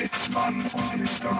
Sitzmann und Mr.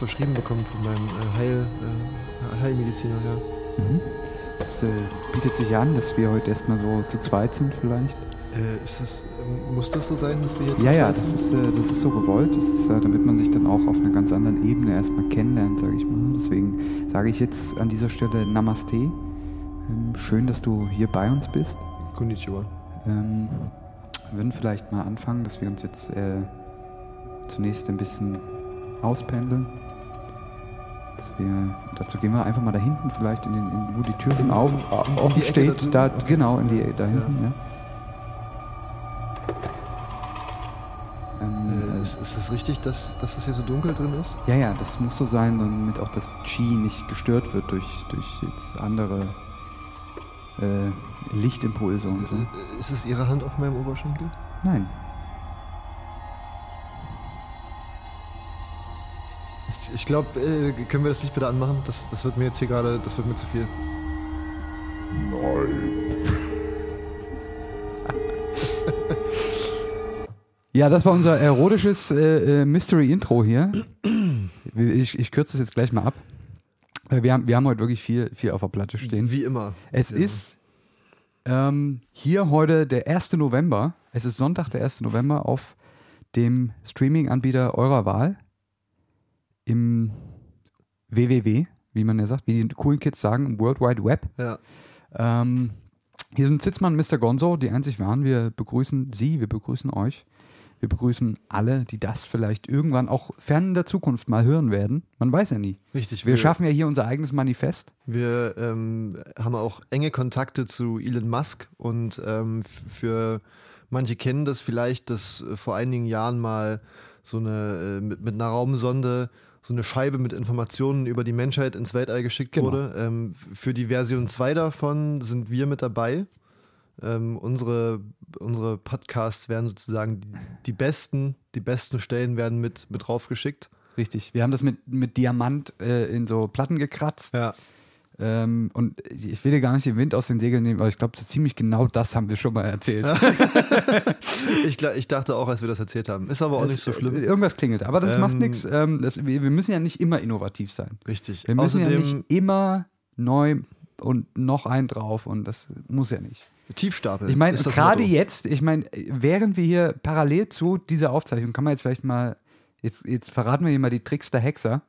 verschrieben bekommen von meinem äh, Heil, äh, Heilmediziner, ja. Mhm. Es äh, bietet sich an, dass wir heute erstmal so zu zweit sind vielleicht. Äh, das, ähm, muss das so sein, dass wir jetzt Ja, zu ja, das ist, äh, das ist so gewollt, ist, äh, damit man sich dann auch auf einer ganz anderen Ebene erstmal kennenlernt, sage ich mal. Deswegen sage ich jetzt an dieser Stelle Namaste. Ähm, schön, dass du hier bei uns bist. Konnichiwa. Ähm, wir würden vielleicht mal anfangen, dass wir uns jetzt zunächst ein bisschen auspendeln. Wir, dazu gehen wir einfach mal da hinten vielleicht, in den, in, wo die Tür schon auf, offen steht. Da, Okay. Genau, in die, da hinten. Ja. Ähm, Äh, ist, ist es richtig, dass, dass das hier so dunkel drin ist? ja, ja, das muss so sein, damit auch das Chi nicht gestört wird durch, durch jetzt andere äh, Lichtimpulse und so. Äh, Ist es Ihre Hand auf meinem Oberschenkel? Nein. Ich, ich glaube, äh, können wir das nicht bitte anmachen? Das, das wird mir jetzt hier gerade, das wird mir zu viel. Ja, das war unser erotisches äh, äh, Mystery-Intro hier. Ich, ich kürze es jetzt gleich mal ab. Äh, Wir haben, wir haben heute wirklich viel, viel auf der Platte stehen. Wie immer. Es Ja. ist ähm, hier heute der 1. November. Es ist Sonntag, der 1. November auf dem Streaming-Anbieter eurer Wahl. Im WWW, wie man ja sagt, wie die coolen Kids sagen, im World Wide Web. Ja. Ähm, hier sind Sitzmann und Mr. Gonzo, die einzig waren. Wir begrüßen Sie, wir begrüßen euch. Wir begrüßen alle, die das vielleicht irgendwann auch fern in der Zukunft mal hören werden. Man weiß ja nie. Richtig. Wir schaffen ja hier unser eigenes Manifest. Wir ähm, haben auch enge Kontakte zu Elon Musk und ähm, für manche kennen das vielleicht, dass äh, vor einigen Jahren mal so eine äh, mit, mit einer Raumsonde so eine Scheibe mit Informationen über die Menschheit ins Weltall geschickt Genau. wurde. Ähm, für die Version 2 davon sind wir mit dabei. Ähm, unsere, unsere Podcasts werden sozusagen die, die besten, die besten Stellen werden mit, mit draufgeschickt. Richtig. Wir haben das mit, mit Diamant äh, in so Platten gekratzt. Ja. Ähm, und ich will dir gar nicht den Wind aus den Segeln nehmen, aber ich glaube, so ziemlich genau das haben wir schon mal erzählt. Ich, ich dachte auch, als wir das erzählt haben. Ist aber auch nicht so schlimm. Irgendwas klingelt. Aber das Ähm, macht nichts. Ähm, das- wir, wir müssen ja nicht immer innovativ sein. Richtig. Wir müssen ja Außerdem nicht immer neu und noch ein drauf und das muss ja nicht. Tiefstapel. Ich meine, das gerade jetzt, ich meine, während wir hier parallel zu dieser Aufzeichnung, kann man jetzt vielleicht mal, jetzt, jetzt verraten wir hier mal die Tricks der Hexer,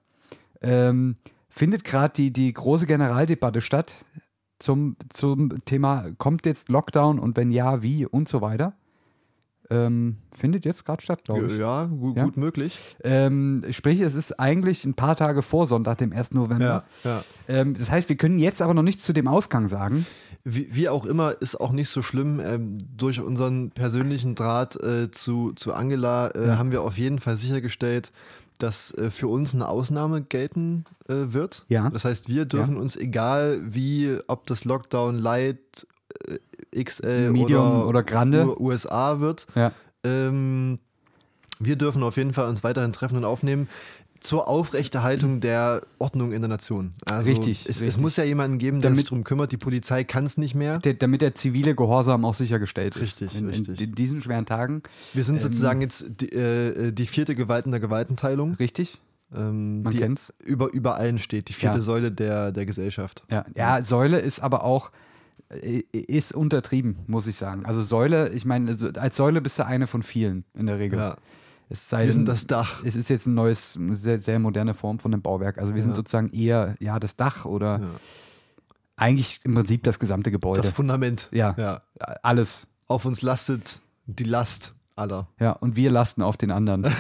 ähm, findet gerade die, die große Generaldebatte statt zum, zum Thema, kommt jetzt Lockdown und wenn ja, wie und so weiter. Ähm, findet jetzt gerade statt, glaube ich. Ja, gu Ja? gut möglich. Ähm, sprich, es ist eigentlich ein paar Tage vor Sonntag, dem 1. November. ja. Ähm, das heißt, wir können jetzt aber noch nichts zu dem Ausgang sagen. Wie, wie auch immer, ist auch nicht so schlimm. Ähm, durch unseren persönlichen Draht äh, zu, zu Angela äh, Ja. haben wir auf jeden Fall sichergestellt, dass äh, für uns eine Ausnahme gelten äh, wird. Ja. Das heißt, wir dürfen uns, egal wie, ob das Lockdown Light, äh, XL Medium oder, oder Grande. USA wird, Ja. Ähm, wir dürfen auf jeden Fall uns weiterhin treffen und aufnehmen zur Aufrechterhaltung der Ordnung in der Nation. Also Richtig, Es, es richtig. muss ja jemanden geben, der sich Damit- darum kümmert. Die Polizei kann es nicht mehr. der, damit der zivile Gehorsam auch sichergestellt ist. Richtig, in, richtig. In, in diesen schweren Tagen. Wir sind Ähm, sozusagen jetzt die, äh, die vierte Gewalt in der Gewaltenteilung, Richtig, ähm, man die kennt's. über, über allen steht. Die vierte Ja. Säule der, der Gesellschaft. Ja, ja, Säule ist aber auch äh, ist untertrieben, muss ich sagen. Also Säule, ich meine, als Säule bist du eine von vielen in der Regel. Ja. Es sei Wir sind das Dach. es ist jetzt ein neues, sehr, sehr moderne Form von einem Bauwerk. Also wir sind Ja. sozusagen eher, ja, das Dach oder Ja. eigentlich im Prinzip das gesamte Gebäude. Das Fundament. Ja. ja. Alles. Auf uns lastet die Last aller. Ja, und wir lasten auf den anderen.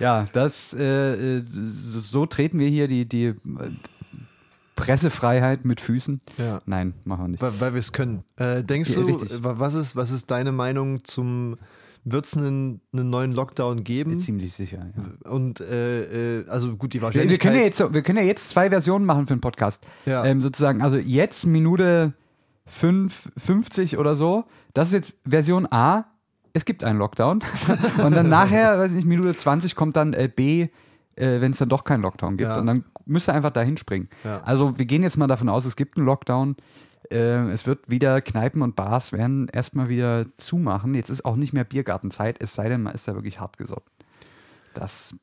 ja, das, äh, äh, so, treten wir hier die, die äh, Pressefreiheit mit Füßen. Ja. Nein, machen wir nicht. Weil, weil wir es können. Äh, denkst Ja, du, richtig. was ist, was ist deine Meinung zum, wird es einen, einen neuen Lockdown geben? Ziemlich sicher. Ja. Und äh, äh, also gut, die Wir, Wahrscheinlichkeit. wir, können ja jetzt, wir können ja jetzt zwei Versionen machen für den Podcast. Ja. Ähm, sozusagen, also jetzt Minute 5, 50 oder so. Das ist jetzt Version A. Es gibt einen Lockdown. Und dann nachher, weiß ich nicht, Minute 20 kommt dann äh, B, äh, wenn es dann doch keinen Lockdown gibt. Ja. Und dann müsst ihr einfach dahin springen. Ja. Also wir gehen jetzt mal davon aus, es gibt einen Lockdown. Äh, es wird wieder Kneipen und Bars werden erstmal wieder zumachen. Jetzt ist auch nicht mehr Biergartenzeit, es sei denn, man ist da wirklich hart gesotten. Das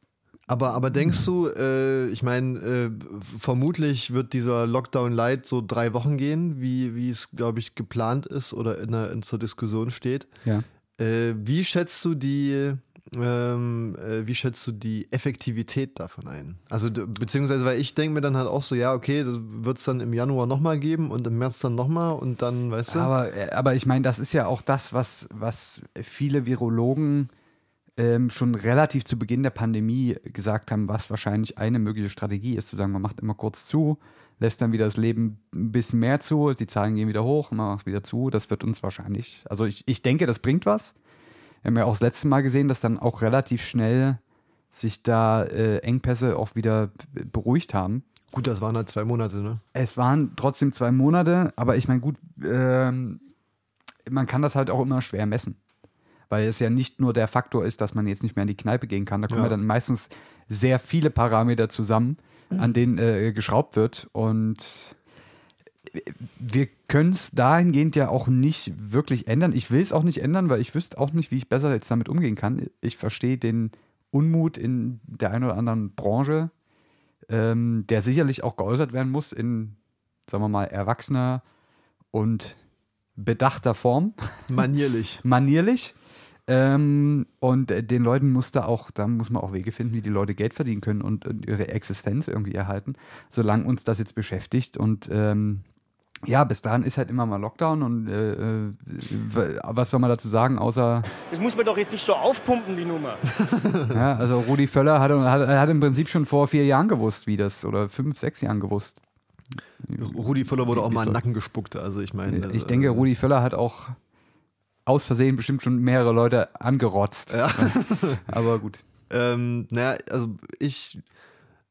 Aber, aber denkst du, äh, ich meine, äh, vermutlich wird dieser Lockdown Light so drei Wochen gehen, wie, wie es, glaube ich, geplant ist oder in der, in, zur Diskussion steht. ja. Äh, wie schätzt du die, ähm, äh, wie schätzt du die Effektivität davon ein? Also, beziehungsweise, weil ich denke mir dann halt auch so, ja, okay, das wird es dann im Januar nochmal geben und im März dann nochmal und dann, weißt du? Aber, äh, aber ich meine, das ist ja auch das, was, was viele Virologen ähm, schon relativ zu Beginn der Pandemie gesagt haben, was wahrscheinlich eine mögliche Strategie ist, zu sagen, man macht immer kurz zu, lässt dann wieder das Leben ein bisschen mehr zu, die Zahlen gehen wieder hoch, man macht wieder zu. Das wird uns wahrscheinlich, also ich, ich denke, das bringt was. Wir haben ja auch das letzte Mal gesehen, dass dann auch relativ schnell sich da äh, Engpässe auch wieder beruhigt haben. Gut, das waren halt zwei Monate, ne? Es waren trotzdem zwei Monate, aber ich meine, gut, ähm, man kann das halt auch immer schwer messen. Weil es ja nicht nur der Faktor ist, dass man jetzt nicht mehr in die Kneipe gehen kann. Da kommen Ja. ja dann meistens sehr viele Parameter zusammen, an denen äh, geschraubt wird. Und wir können es dahingehend ja auch nicht wirklich ändern. Ich will es auch nicht ändern, weil ich wüsste auch nicht, wie ich besser jetzt damit umgehen kann. Ich verstehe den Unmut in der einen oder anderen Branche, ähm, der sicherlich auch geäußert werden muss in, sagen wir mal, erwachsener und bedachter Form, Manierlich. manierlich. Ähm, und den Leuten muss da auch, da muss man auch Wege finden, wie die Leute Geld verdienen können und, und ihre Existenz irgendwie erhalten, solange uns das jetzt beschäftigt. Und ähm, ja, bis dahin ist halt immer mal Lockdown und äh, äh, was soll man dazu sagen, außer, Das muss man doch jetzt nicht so aufpumpen, die Nummer. ja, also Rudi Völler hat, hat, hat im Prinzip schon vor vier Jahren gewusst, wie das, oder fünf, sechs Jahren gewusst. Rudi Völler wurde auch mal in den? Nacken gespuckt, also ich meine. Ich äh, denke, Rudi Völler hat auch aus Versehen bestimmt schon mehrere Leute angerotzt. Ja. Aber gut. Ähm, naja, also ich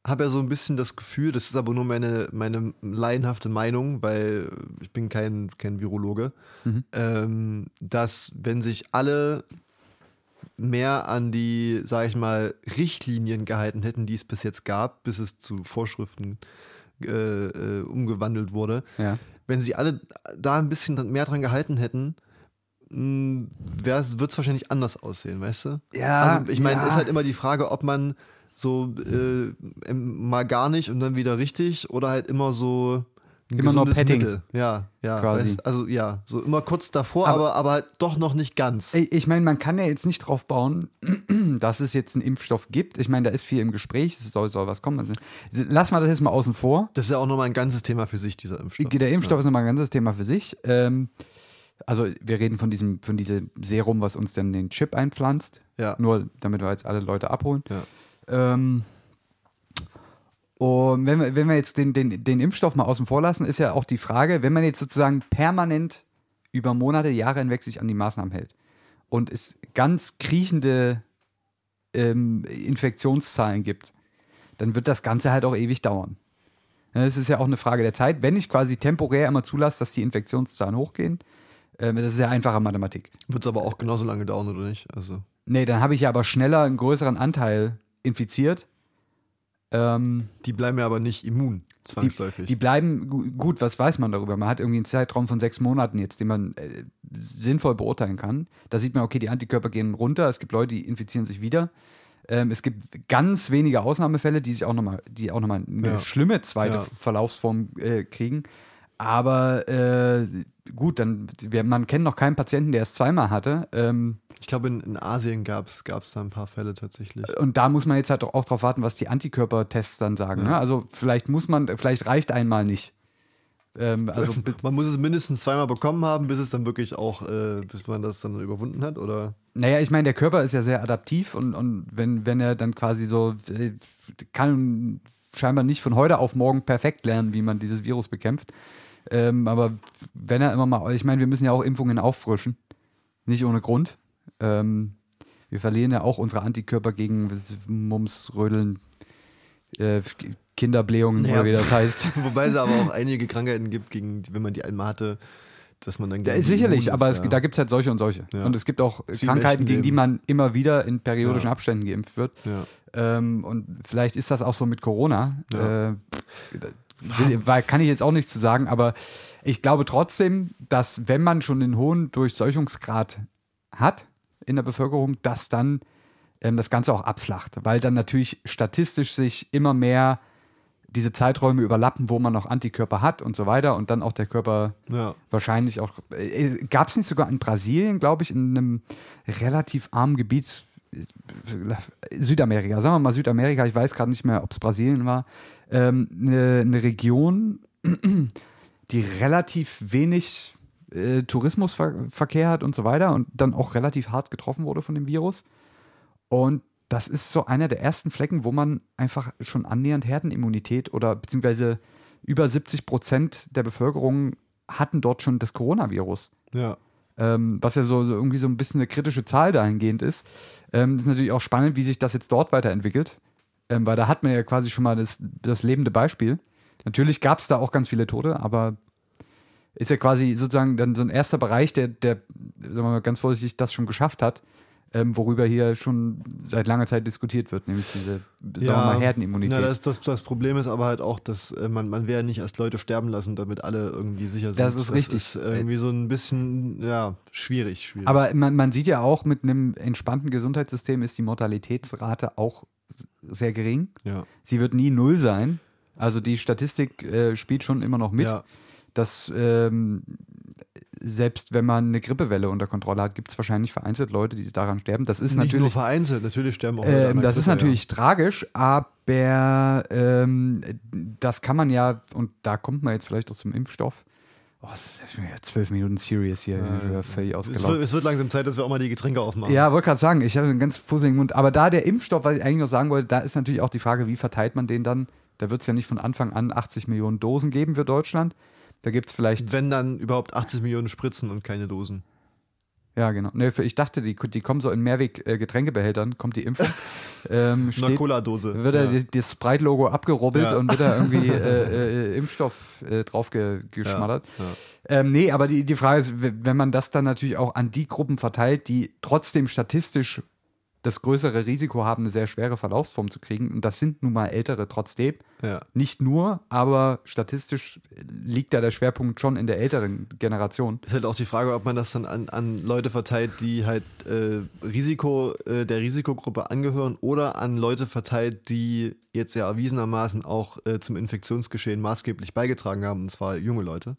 habe ja so ein bisschen das Gefühl, das ist aber nur meine, meine laienhafte Meinung, weil ich bin kein, kein Virologe, Mhm. ähm, dass wenn sich alle mehr an die, sage ich mal, Richtlinien gehalten hätten, die es bis jetzt gab, bis es zu Vorschriften äh, äh, umgewandelt wurde, Ja. wenn sie alle da ein bisschen mehr dran gehalten hätten, wird es wahrscheinlich anders aussehen, weißt du? Ja, Also ich meine, ja. ist halt immer die Frage, ob man so äh, mal gar nicht und dann wieder richtig oder halt immer so ein Immer nur gesundes Petting. Mittel. Ja, ja. Quasi. Weißt, also ja, so immer kurz davor, Aber- aber, aber halt doch noch nicht ganz. Ich meine, man kann ja jetzt nicht drauf bauen, dass es jetzt einen Impfstoff gibt. Ich meine, da ist viel im Gespräch, es soll, soll was kommen. Also, lass mal das jetzt mal außen vor. Das ist ja auch nochmal ein ganzes Thema für sich, dieser Impfstoff. Der Impfstoff ist nochmal ein ganzes Thema für sich. Ähm, also wir reden von diesem, von diesem Serum, was uns dann den Chip einpflanzt. Ja. Nur damit wir jetzt alle Leute abholen. Ja. Ähm, und wenn wir, wenn wir jetzt den, den, den Impfstoff mal außen vor lassen, ist ja auch die Frage, wenn man jetzt sozusagen permanent über Monate, Jahre hinweg sich an die Maßnahmen hält und es ganz kriechende ähm, Infektionszahlen gibt, dann wird das Ganze halt auch ewig dauern. Es ist ja auch eine Frage der Zeit. Wenn ich quasi temporär immer zulasse, dass die Infektionszahlen hochgehen, ähm, das ist ja einfache Mathematik. Wird es aber auch genauso lange dauern, oder nicht? Also. Nee, dann habe ich ja aber schneller einen größeren Anteil infiziert. Ähm, Die bleiben ja aber nicht immun, die, zwangsläufig. die bleiben gu- gut, was weiß man darüber? Man hat irgendwie einen Zeitraum von sechs Monaten jetzt, den man äh, sinnvoll beurteilen kann. Da sieht man, okay, die Antikörper gehen runter, es gibt Leute, die infizieren sich wieder. Ähm, es gibt ganz wenige Ausnahmefälle, die sich auch nochmal, die auch nochmal eine Ja. schlimme zweite Ja. Verlaufsform äh, kriegen. Aber äh, gut, dann wir, man kennt noch keinen Patienten, der es zweimal hatte. Ähm, Ich glaube, in, in Asien gab es da ein paar Fälle tatsächlich. und da muss man jetzt halt auch drauf warten, was die Antikörpertests dann sagen. Ja. Ne? Also vielleicht muss man, vielleicht reicht einmal nicht. Ähm, also Man muss es mindestens zweimal bekommen haben, bis es dann wirklich auch, äh, bis man das dann überwunden hat, oder? Naja, ich meine, der Körper ist ja sehr adaptiv und, und wenn, wenn er dann quasi so äh, kann scheinbar nicht von heute auf morgen perfekt lernen, wie man dieses Virus bekämpft. Ähm, aber wenn er immer mal, ich meine, wir müssen ja auch Impfungen auffrischen. Nicht ohne Grund. Ähm, wir verlieren ja auch unsere Antikörper gegen Mumps, Rödeln, äh, Kinderblähungen Ja. oder wie das heißt. Wobei es aber auch einige Krankheiten gibt, gegen, wenn man die einmal hatte, dass man dann die sicherlich, immun aber ist, es, ja. da gibt es halt solche und solche. Ja. Und es gibt auch Sie Krankheiten, gegen die man immer wieder in periodischen. Abständen geimpft wird. Ähm, und vielleicht ist das auch so mit Corona. Äh, weil, kann ich jetzt auch nichts zu sagen, aber ich glaube trotzdem, dass wenn man schon den hohen Durchseuchungsgrad hat in der Bevölkerung, dass dann ähm, das Ganze auch abflacht, weil dann natürlich statistisch sich immer mehr diese Zeiträume überlappen, wo man noch Antikörper hat und so weiter und dann auch der Körper Ja. wahrscheinlich auch. Äh, Gab es nicht sogar in Brasilien, glaube ich, in einem relativ armen Gebiet, äh, Südamerika, sagen wir mal Südamerika, ich weiß gerade nicht mehr, ob es Brasilien war, ähm, eine, eine Region, die relativ wenig äh, Tourismusverkehr hat und so weiter und dann auch relativ hart getroffen wurde von dem Virus. Und das ist so einer der ersten Flecken, wo man einfach schon annähernd Herdenimmunität oder beziehungsweise über 70 Prozent der Bevölkerung hatten dort schon das Coronavirus. Ja. Ähm, was ja so, so irgendwie so ein bisschen eine kritische Zahl dahingehend ist. Ähm, ist natürlich auch spannend, wie sich das jetzt dort weiterentwickelt. Ähm, weil da hat man ja quasi schon mal das, das lebende Beispiel. Natürlich gab es da auch ganz viele Tote, aber ist ja quasi sozusagen dann so ein erster Bereich, der, der sagen wir mal ganz vorsichtig, das schon geschafft hat, ähm, worüber hier schon seit langer Zeit diskutiert wird, nämlich diese, sagen wir mal, Herdenimmunität. Ja, das, das, das Problem ist aber halt auch, dass äh, man, man ja nicht erst Leute sterben lassen, damit alle irgendwie sicher sind. Das ist richtig. Das ist irgendwie so ein bisschen, ja, schwierig. schwierig. Aber man, man sieht ja auch, mit einem entspannten Gesundheitssystem ist die Mortalitätsrate auch sehr gering. ja. Sie wird nie null sein. Also die Statistik äh, spielt schon immer noch mit, Ja. Dass ähm, selbst wenn man eine Grippewelle unter Kontrolle hat, gibt es wahrscheinlich vereinzelt Leute, die daran sterben. Das ist Nicht nur natürlich, vereinzelt, natürlich sterben auch Leute ähm, das ist Grippe, natürlich tragisch, aber ähm, das kann man ja, und da kommt man jetzt vielleicht auch zum Impfstoff. Oh, es ist schon wieder zwölf Minuten serious hier, Ja. völlig Ja. Es ausgelaufen. wird, es wird langsam Zeit, dass wir auch mal die Getränke aufmachen. Ja, wollte gerade sagen, ich habe einen ganz fusseligen Mund. Aber da der Impfstoff, was ich eigentlich noch sagen wollte, da ist natürlich auch die Frage, wie verteilt man den dann? Da wird es ja nicht von Anfang an 80 Millionen Dosen geben für Deutschland. Da gibt es vielleicht, Wenn dann überhaupt 80 Millionen Spritzen und keine Dosen. ja genau. Nee, ich dachte, die, die kommen so in Mehrweg-Getränkebehältern, kommt die Impfung. ähm, Eine steht, Cola-Dose. wird da ja. die- das Sprite-Logo abgerubbelt Ja. und wird da irgendwie äh, äh, Impfstoff äh, drauf ge geschmattert. Ja. Ähm, nee, aber die, die Frage ist, wenn man das dann natürlich auch an die Gruppen verteilt, die trotzdem statistisch das größere Risiko haben, eine sehr schwere Verlaufsform zu kriegen, und das sind nun mal Ältere trotzdem, Ja. nicht nur, aber statistisch liegt da der Schwerpunkt schon in der älteren Generation. Ist halt auch die Frage, ob man das dann an, an Leute verteilt, die halt äh, Risiko, äh, der Risikogruppe angehören oder an Leute verteilt, die jetzt ja erwiesenermaßen auch äh, zum Infektionsgeschehen maßgeblich beigetragen haben, und zwar junge Leute.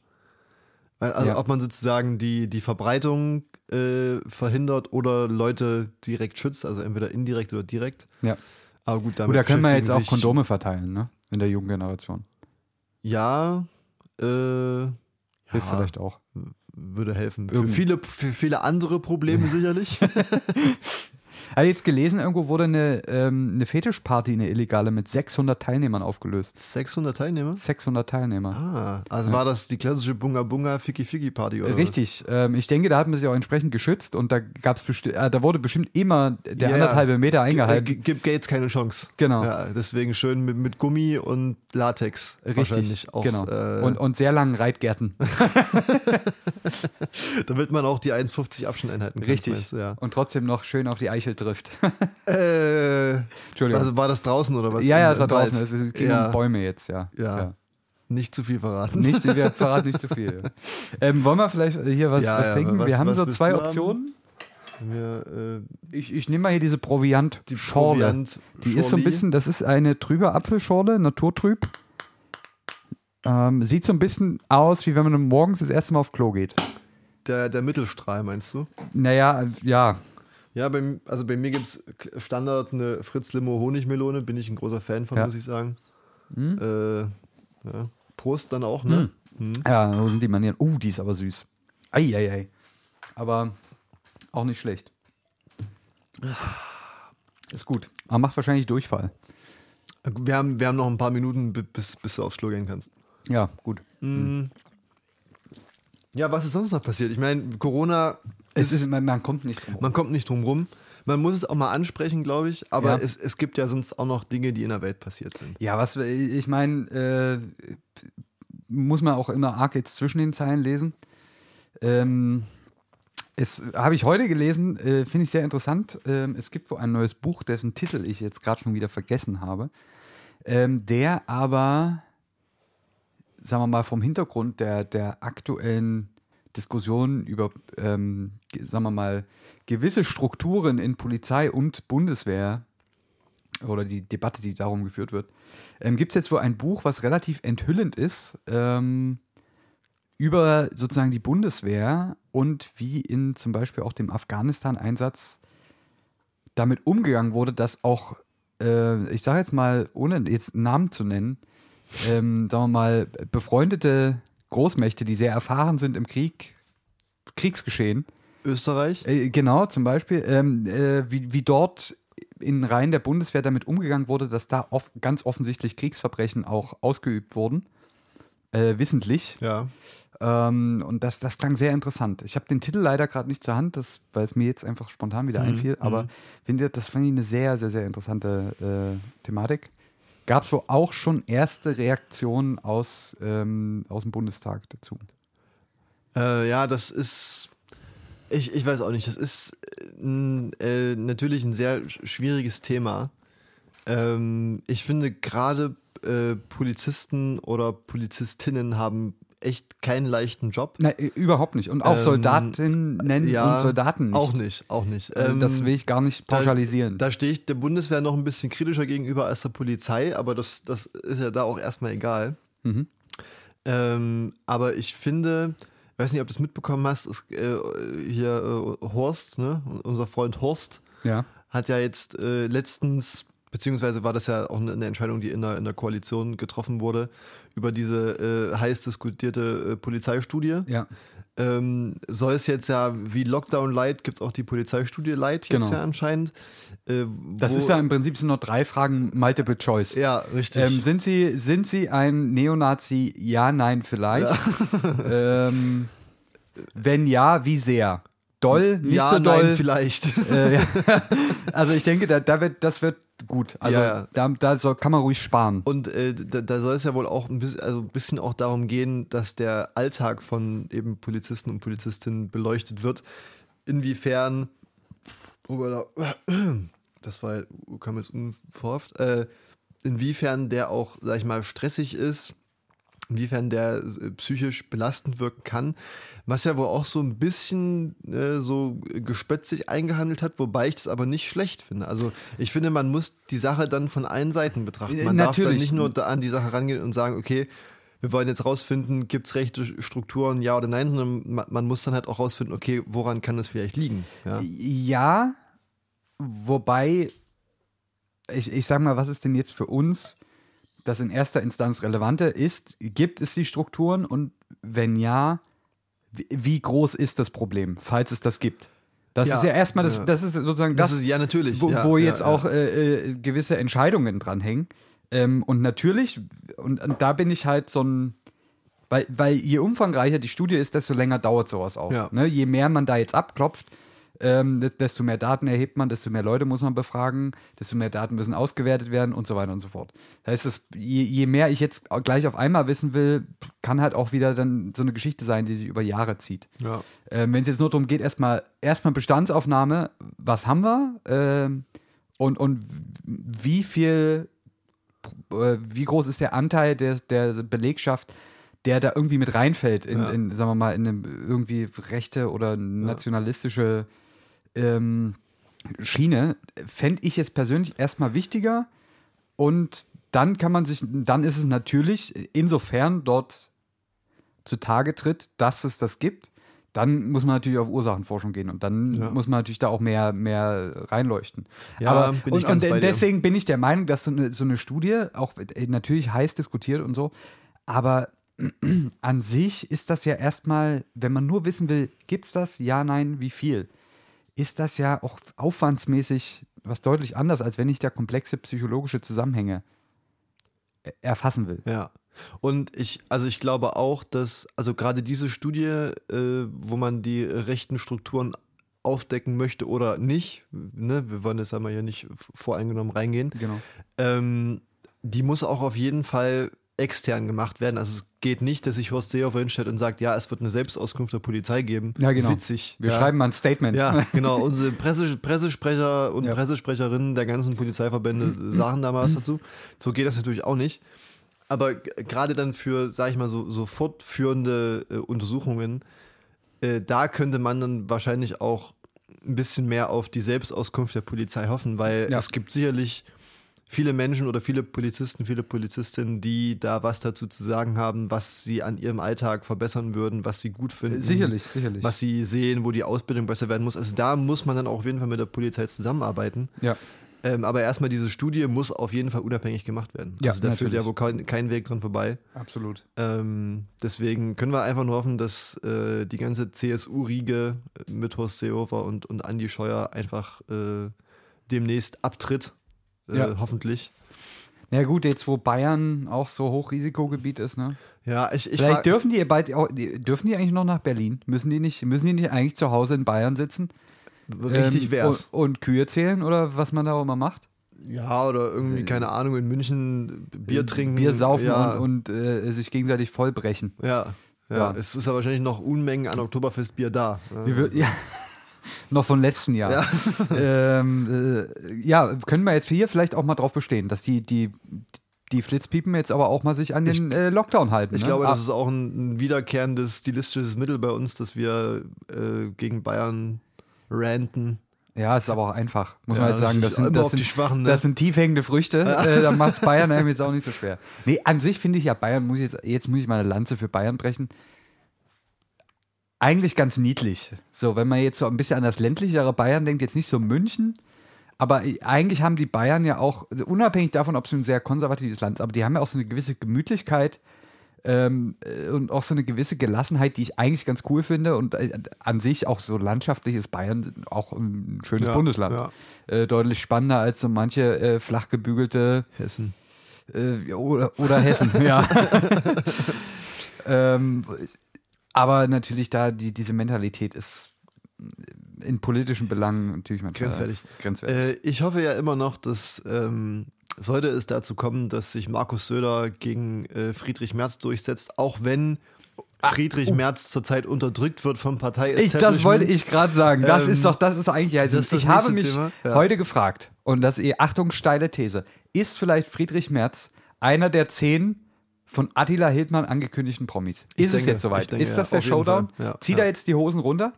Also Ja. ob man sozusagen die, die Verbreitung äh, verhindert oder Leute direkt schützt, also entweder indirekt oder direkt. Ja. Aber gut, damit da können wir jetzt auch Kondome verteilen, ne? In der jungen Generation. Ja, äh, Hilft ja, vielleicht auch. würde helfen. Für viele, für viele andere Probleme sicherlich. Habe jetzt gelesen, irgendwo wurde eine, ähm, eine Fetischparty, eine illegale, mit 600 Teilnehmern aufgelöst. 600 Teilnehmer? 600 Teilnehmer. Ah, also Ja. war das die klassische Bunga Bunga Ficky Ficky Party oder? Richtig. Ähm, ich denke, da hat man sich auch entsprechend geschützt und da gab's äh, da wurde bestimmt immer der Ja, anderthalbe Meter äh, eingehalten. gi- Gibt Gates keine Chance. Genau. Ja, deswegen schön mit, mit Gummi und Latex. Richtig, auch. genau. Äh, und, und sehr langen Reitgärten. damit man auch die 1,50 Abstand einhalten kann. Richtig. meinst ja. Und trotzdem noch schön auf die Eichel trifft. Äh, Entschuldigung. also war das draußen oder was? ja, ja, es war draußen. Es ging Ja. um Bäume jetzt, ja. Ja. Nicht zu viel verraten. Nicht, wir verraten nicht zu viel. Ähm, wollen wir vielleicht hier was, Ja, was ja, trinken? was- wir haben so zwei? Optionen. Wir, äh, Ich, ich nehme mal hier diese Proviant die. Proviant Die ist so ein bisschen, das ist eine trübe Apfelschorle, naturtrüb. Ähm, sieht so ein bisschen aus, wie wenn man morgens das erste Mal auf Klo geht. Der, der Mittelstrahl, meinst du? Naja, ja. Ja, bei, also bei mir gibt es Standard eine Fritz Limo Honigmelone, bin ich ein großer Fan von, Ja. muss ich sagen. Äh, ja. Prost dann auch, ne? Mhm. Ja, so sind die Manieren. Uh, die ist aber süß. Eieiei. Aber auch nicht schlecht. Ist gut. Aber macht wahrscheinlich Durchfall. Wir, haben, wir haben noch ein paar Minuten, bi- bis, bis du aufs Klo gehen kannst. Ja, gut. Ja, was ist sonst noch passiert? Ich meine, Corona, Es ist, man, man kommt nicht drum. man kommt nicht drum rum. Man muss es auch mal ansprechen, glaube ich, aber Ja. es, es gibt ja sonst auch noch Dinge, die in der Welt passiert sind. Ja, was ich meine, äh, muss man auch immer arg jetzt zwischen den Zeilen lesen. Ähm, es habe ich heute gelesen, äh, finde ich sehr interessant. Ähm, es gibt wohl ein neues Buch, dessen Titel ich jetzt gerade schon wieder vergessen habe, ähm, der aber, sagen wir mal, vom Hintergrund der, der aktuellen Diskussionen über, ähm, ge- sagen wir mal, gewisse Strukturen in Polizei und Bundeswehr oder die Debatte, die darum geführt wird, ähm, gibt es jetzt wohl ein Buch, was relativ enthüllend ist, ähm, über sozusagen die Bundeswehr und wie in zum Beispiel auch dem Afghanistan-Einsatz damit umgegangen wurde, dass auch, äh, ich sage jetzt mal, ohne jetzt Namen zu nennen, ähm, sagen wir mal, befreundete Großmächte, die sehr erfahren sind im Krieg, Kriegsgeschehen, Österreich? äh, genau, zum Beispiel, ähm, äh, wie, wie dort in Reihen der Bundeswehr damit umgegangen wurde, dass da off ganz offensichtlich Kriegsverbrechen auch ausgeübt wurden. Äh, wissentlich. Ja. Ähm, und das, das klang sehr interessant. Ich habe den Titel leider gerade nicht zur Hand, das, weil es mir jetzt einfach spontan wieder einfiel, aber finde, das fand ich eine sehr, sehr, sehr interessante äh, Thematik. Gab es wohl auch schon erste Reaktionen aus, ähm, aus dem Bundestag dazu. Äh, ja, das ist. Ich, ich weiß auch nicht, das ist äh, äh, natürlich ein sehr sch- schwieriges Thema. Ähm, ich finde gerade äh, Polizisten oder Polizistinnen haben echt keinen leichten Job. Nein, überhaupt nicht. Und auch Ähm, Soldatinnen nennen Ja, und Soldaten nicht. Auch nicht, auch nicht. Also Ähm, das will ich gar nicht pauschalisieren. Da, da stehe ich der Bundeswehr noch ein bisschen kritischer gegenüber als der Polizei, aber das, das ist ja da auch erstmal egal. Mhm. Ähm, aber ich finde, ich weiß nicht, ob du es mitbekommen hast, ist, äh, hier äh, Horst, ne? unser Freund Horst, ja. hat ja jetzt äh, letztens, beziehungsweise war das ja auch eine, Entscheidung, die in der, in der Koalition getroffen wurde, über diese äh, heiß diskutierte äh, Polizeistudie. Ja. Ähm, soll es jetzt ja wie Lockdown Light, gibt es auch die Polizeistudie Light jetzt Genau. ja anscheinend. Äh, Das ist ja im Prinzip sind noch drei Fragen Multiple Choice. Ja, richtig. Ähm, sind, Sie, sind Sie ein Neonazi? Ja, nein, vielleicht. ähm, wenn ja, wie sehr? Doll, nicht ja, so doll. nein, vielleicht. Äh, ja. Also ich denke, da, da wird, das wird gut. Also Ja, da, da soll, kann man ruhig sparen. Und äh, da, da soll es ja wohl auch ein bisschen, also ein bisschen auch darum gehen, dass der Alltag von eben Polizisten und Polizistinnen beleuchtet wird. Inwiefern, das war, kam jetzt unverhofft, äh, inwiefern der auch, sag ich mal, stressig ist, inwiefern der äh, psychisch belastend wirken kann. Was ja wohl auch so ein bisschen äh, so gespötzig eingehandelt hat, wobei ich das aber nicht schlecht finde. Also ich finde, man muss die Sache dann von allen Seiten betrachten. Man darf dann natürlich. nicht nur da an die Sache rangehen und sagen, okay, wir wollen jetzt rausfinden, gibt es rechte Strukturen, ja oder nein, sondern man, man muss dann halt auch rausfinden, okay, woran kann das vielleicht liegen? Ja, Ja, wobei, ich, ich sag mal, was ist denn jetzt für uns das in erster Instanz Relevante ist? Gibt es die Strukturen und wenn ja, wie, groß ist das Problem, falls es das gibt? Das Ja, ist ja erstmal, das, ja. das ist sozusagen das, das, ist ja natürlich. wo, wo ja, jetzt auch äh, äh, gewisse Entscheidungen dranhängen. Ähm, und natürlich, und, und da bin ich halt so ein, weil, weil je umfangreicher die Studie ist, desto länger dauert sowas auch. Ne? Je mehr man da jetzt abklopft, ähm, desto mehr Daten erhebt man, desto mehr Leute muss man befragen, desto mehr Daten müssen ausgewertet werden und so weiter und so fort. Das heißt, das, je, je mehr ich jetzt gleich auf einmal wissen will, kann halt auch wieder dann so eine Geschichte sein, die sich über Jahre zieht. Ja. Ähm, Wenn es jetzt nur darum geht, erstmal erstmal Bestandsaufnahme, was haben wir ähm, und, und wie viel, äh, wie groß ist der Anteil der, der Belegschaft, der da irgendwie mit reinfällt in, Ja. in sagen wir mal, in eine irgendwie rechte oder nationalistische ähm, Schiene, fände ich jetzt persönlich erstmal wichtiger und dann kann man sich, dann ist es natürlich, insofern dort zutage tritt, dass es das gibt, dann muss man natürlich auf Ursachenforschung gehen und dann Ja. muss man natürlich da auch mehr, mehr reinleuchten. Ja, Aber, bin ich und, ganz und bei dir. deswegen bin ich der Meinung, dass so eine, so eine Studie, auch äh, natürlich heiß diskutiert und so, aber an sich ist das ja erstmal, wenn man nur wissen will, gibt es das? Ja, nein, wie viel? Ist das ja auch aufwandsmäßig was deutlich anders, als wenn ich da komplexe psychologische Zusammenhänge äh, erfassen will. Ja. Und ich, also ich glaube auch, dass, also gerade diese Studie, äh, wo man die rechten Strukturen aufdecken möchte oder nicht, ne, wir wollen jetzt einmal hier nicht voreingenommen reingehen, Genau. ähm, die muss auch auf jeden Fall extern gemacht werden. Also es geht nicht, dass sich Horst Seehofer hinstellt und sagt, ja, es wird eine Selbstauskunft der Polizei geben. Ja, genau. Witzig. Wir ja. schreiben mal ein Statement. Ja, genau. Unsere Presse, Pressesprecher und Ja. Pressesprecherinnen der ganzen Polizeiverbände sagen da mal was dazu. So geht das natürlich auch nicht. Aber gerade dann für, sag ich mal, so, so fortführende äh, Untersuchungen, äh, da könnte man dann wahrscheinlich auch ein bisschen mehr auf die Selbstauskunft der Polizei hoffen, weil Ja. es gibt sicherlich viele Menschen oder viele Polizisten, viele Polizistinnen, die da was dazu zu sagen haben, was sie an ihrem Alltag verbessern würden, was sie gut finden Sicherlich, sicherlich. was sie sehen, wo die Ausbildung besser werden muss. Also da muss man dann auch auf jeden Fall mit der Polizei zusammenarbeiten. Ja. Ähm, aber erstmal diese Studie muss auf jeden Fall unabhängig gemacht werden. Ja, also da führt natürlich. ja wohl kein, kein Weg dran vorbei. Absolut. Ähm, deswegen können wir einfach nur hoffen, dass äh, die ganze CSU-Riege mit Horst Seehofer und, und Andi Scheuer einfach äh, demnächst abtritt. Äh, Ja. Hoffentlich. Ja gut, jetzt wo Bayern auch so Hochrisikogebiet ist, ne? Ja, ich, ich Vielleicht dürfen die bald dürfen die eigentlich noch nach Berlin? Müssen die nicht, müssen die nicht eigentlich zu Hause in Bayern sitzen? richtig ähm, wär's. Und, und Kühe zählen oder was man da auch immer macht? Ja, oder irgendwie, keine Ahnung, in München Bier trinken. Äh, Bier saufen ja, und, und äh, sich gegenseitig vollbrechen. Ja, ja, Ja. Es ist ja wahrscheinlich noch Unmengen an Oktoberfestbier da. Wie wir, ja. Noch von letzten Jahr. Ja. Ähm, äh, ja, können wir jetzt hier vielleicht auch mal drauf bestehen, dass die, die, die Flitzpiepen jetzt aber auch mal sich an den äh, Lockdown halten. Ich ne? glaube, Ah, das ist auch ein, ein wiederkehrendes stilistisches Mittel bei uns, dass wir äh, gegen Bayern ranten. Ja, ist aber auch einfach, muss Ja, man jetzt sagen. Das sind, das sind, Schwachen, ne? das sind tiefhängende Früchte. Äh, da macht Bayern einem jetzt auch nicht so schwer. Nee, an sich finde ich ja Bayern, muss ich jetzt, jetzt muss ich meine Lanze für Bayern brechen. Eigentlich ganz niedlich. So, wenn man jetzt so ein bisschen an das ländlichere Bayern denkt, jetzt nicht so München, aber eigentlich haben die Bayern ja auch, also unabhängig davon, ob es ein sehr konservatives Land ist, aber die haben ja auch so eine gewisse Gemütlichkeit ähm, äh, und auch so eine gewisse Gelassenheit, die ich eigentlich ganz cool finde und äh, an sich auch so landschaftlich ist Bayern auch ein schönes Ja, Bundesland. ja. Äh, deutlich spannender als so manche äh, flach gebügelte Hessen. äh, oder, oder Hessen, ja. ähm, aber natürlich da die, diese Mentalität ist in politischen Belangen natürlich manchmal Grenzwertig. grenzwertig. Äh, ich hoffe ja immer noch, dass ähm, sollte es dazu kommen, dass sich Markus Söder gegen äh, Friedrich Merz durchsetzt, auch wenn Friedrich Merz zurzeit unterdrückt wird vom partei Ah, ich, das wollte ich gerade sagen. Das Ähm, ist doch, das ist eigentlich, also das ist das ich habe mich ja. heute gefragt, und das ist, Achtung, steile These, ist vielleicht Friedrich Merz einer der zehn von Attila Hildmann angekündigten Promis? Ich Ist es denke, jetzt soweit? denke, ist das ja, der Showdown? Ja, Zieht ja. er jetzt die Hosen runter?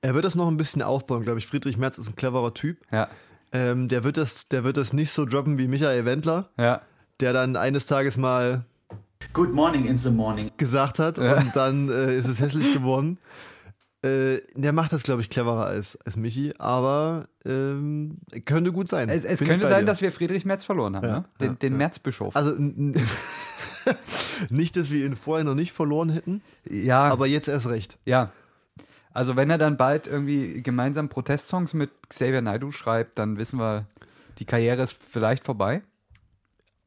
Er wird das noch ein bisschen aufbauen, glaube ich. Friedrich Merz ist ein cleverer Typ. Ja. Ähm, der, wird das, der wird das nicht so droppen wie Michael Wendler, Ja. der dann eines Tages mal Good morning in the morning. gesagt hat und dann äh, ist es hässlich geworden. Äh, der macht das, glaube ich, cleverer als, als Michi, aber ähm, könnte gut sein. Es, es könnte sein, dir. dass wir Friedrich Merz verloren haben, Ja, ne? den, ja, den ja. Märzbischof. Also nicht, dass wir ihn vorher noch nicht verloren hätten, ja, aber jetzt erst recht. ja. Also wenn er dann bald irgendwie gemeinsam Protestsongs mit Xavier Naidoo schreibt, dann wissen wir, die Karriere ist vielleicht vorbei.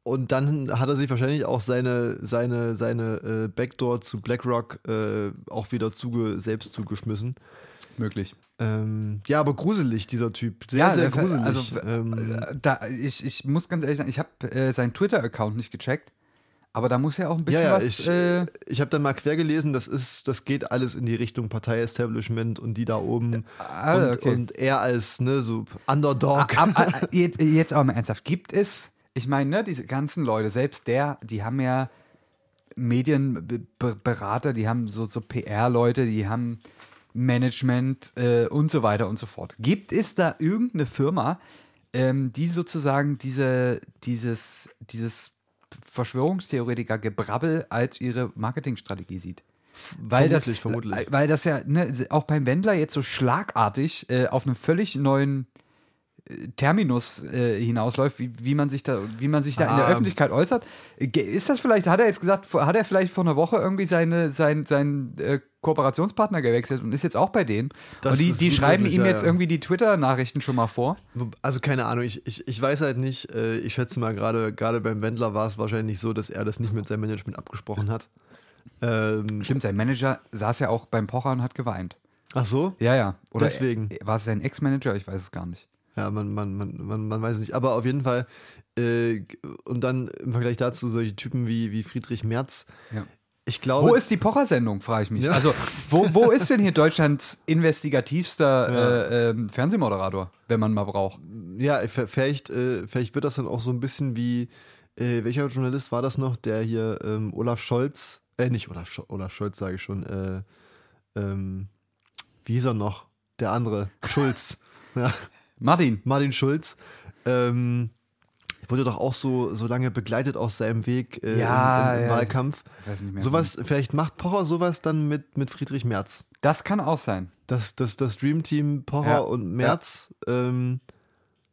Und dann hat er sich wahrscheinlich auch seine, seine, seine äh, Backdoor zu BlackRock äh, auch wieder zuge, selbst zugeschmissen. Möglich. Ähm, ja, aber gruselig, dieser Typ. Sehr, sehr der- gruselig. Also, ähm, äh, da, ich, ich muss ganz ehrlich sagen, ich habe äh, seinen Twitter-Account nicht gecheckt, aber da muss ja auch ein bisschen ja, ja, was. ich, äh, ich habe dann mal quer gelesen, das ist, das geht alles in die Richtung Partei-Establishment und die da oben Ah, und, okay. und er als ne, so Underdog. Ab, jetzt, jetzt aber mal ernsthaft, gibt es, ich meine, ne, diese ganzen Leute, selbst der, die haben ja Medienberater, die haben so, so PR-Leute, die haben Management äh, und so weiter und so fort. Gibt es da irgendeine Firma, ähm, die sozusagen diese, dieses, dieses Verschwörungstheoretiker-Gebrabbel als ihre Marketingstrategie sieht. Weil vermutlich, das, vermutlich. Weil das ja ne, auch beim Wendler jetzt so schlagartig äh, auf einem völlig neuen Terminus äh, hinausläuft, wie, wie man sich da, wie man sich da in der Ah. Öffentlichkeit äußert. Ist das vielleicht, hat er jetzt gesagt, hat er vielleicht vor einer Woche irgendwie seine, sein, seinen äh, Kooperationspartner gewechselt und ist jetzt auch bei denen? Und die, die schreiben ihm jetzt ja. irgendwie die Twitter-Nachrichten schon mal vor. Also keine Ahnung, ich, ich, ich weiß halt nicht, äh, ich schätze mal, gerade gerade beim Wendler war es wahrscheinlich so, dass er das nicht mit seinem Management abgesprochen hat. Ähm, Stimmt, sein Manager saß ja auch beim Pocher und hat geweint. ach so? Ja, ja. Oder Deswegen. War es sein Ex-Manager? Ich weiß es gar nicht. Ja, man, man, man, man, man weiß es nicht. Aber auf jeden Fall, äh, und dann im Vergleich dazu solche Typen wie, wie Friedrich Merz. Ja. Ich glaube, Wo ist die Pocher-Sendung, frage ich mich. Ja. Also, wo, wo ist denn hier Deutschlands investigativster äh, ähm, Fernsehmoderator, wenn man mal braucht? ja, vielleicht, äh, vielleicht wird das dann auch so ein bisschen wie, äh, welcher Journalist war das noch, der hier ähm, Olaf Scholz, äh, nicht Olaf, Scho Olaf Scholz, sage ich schon, äh, ähm, wie hieß er noch? Der andere, Schulz. ja. Martin. Martin Schulz, ähm, wurde doch auch so, so lange begleitet aus seinem Weg äh, Ja, im, im, ja. Wahlkampf. Sowas, vielleicht macht Pocher sowas dann mit, mit Friedrich Merz. Das kann auch sein. Das, das, das Dream Team Pocher Ja. und Merz, ähm,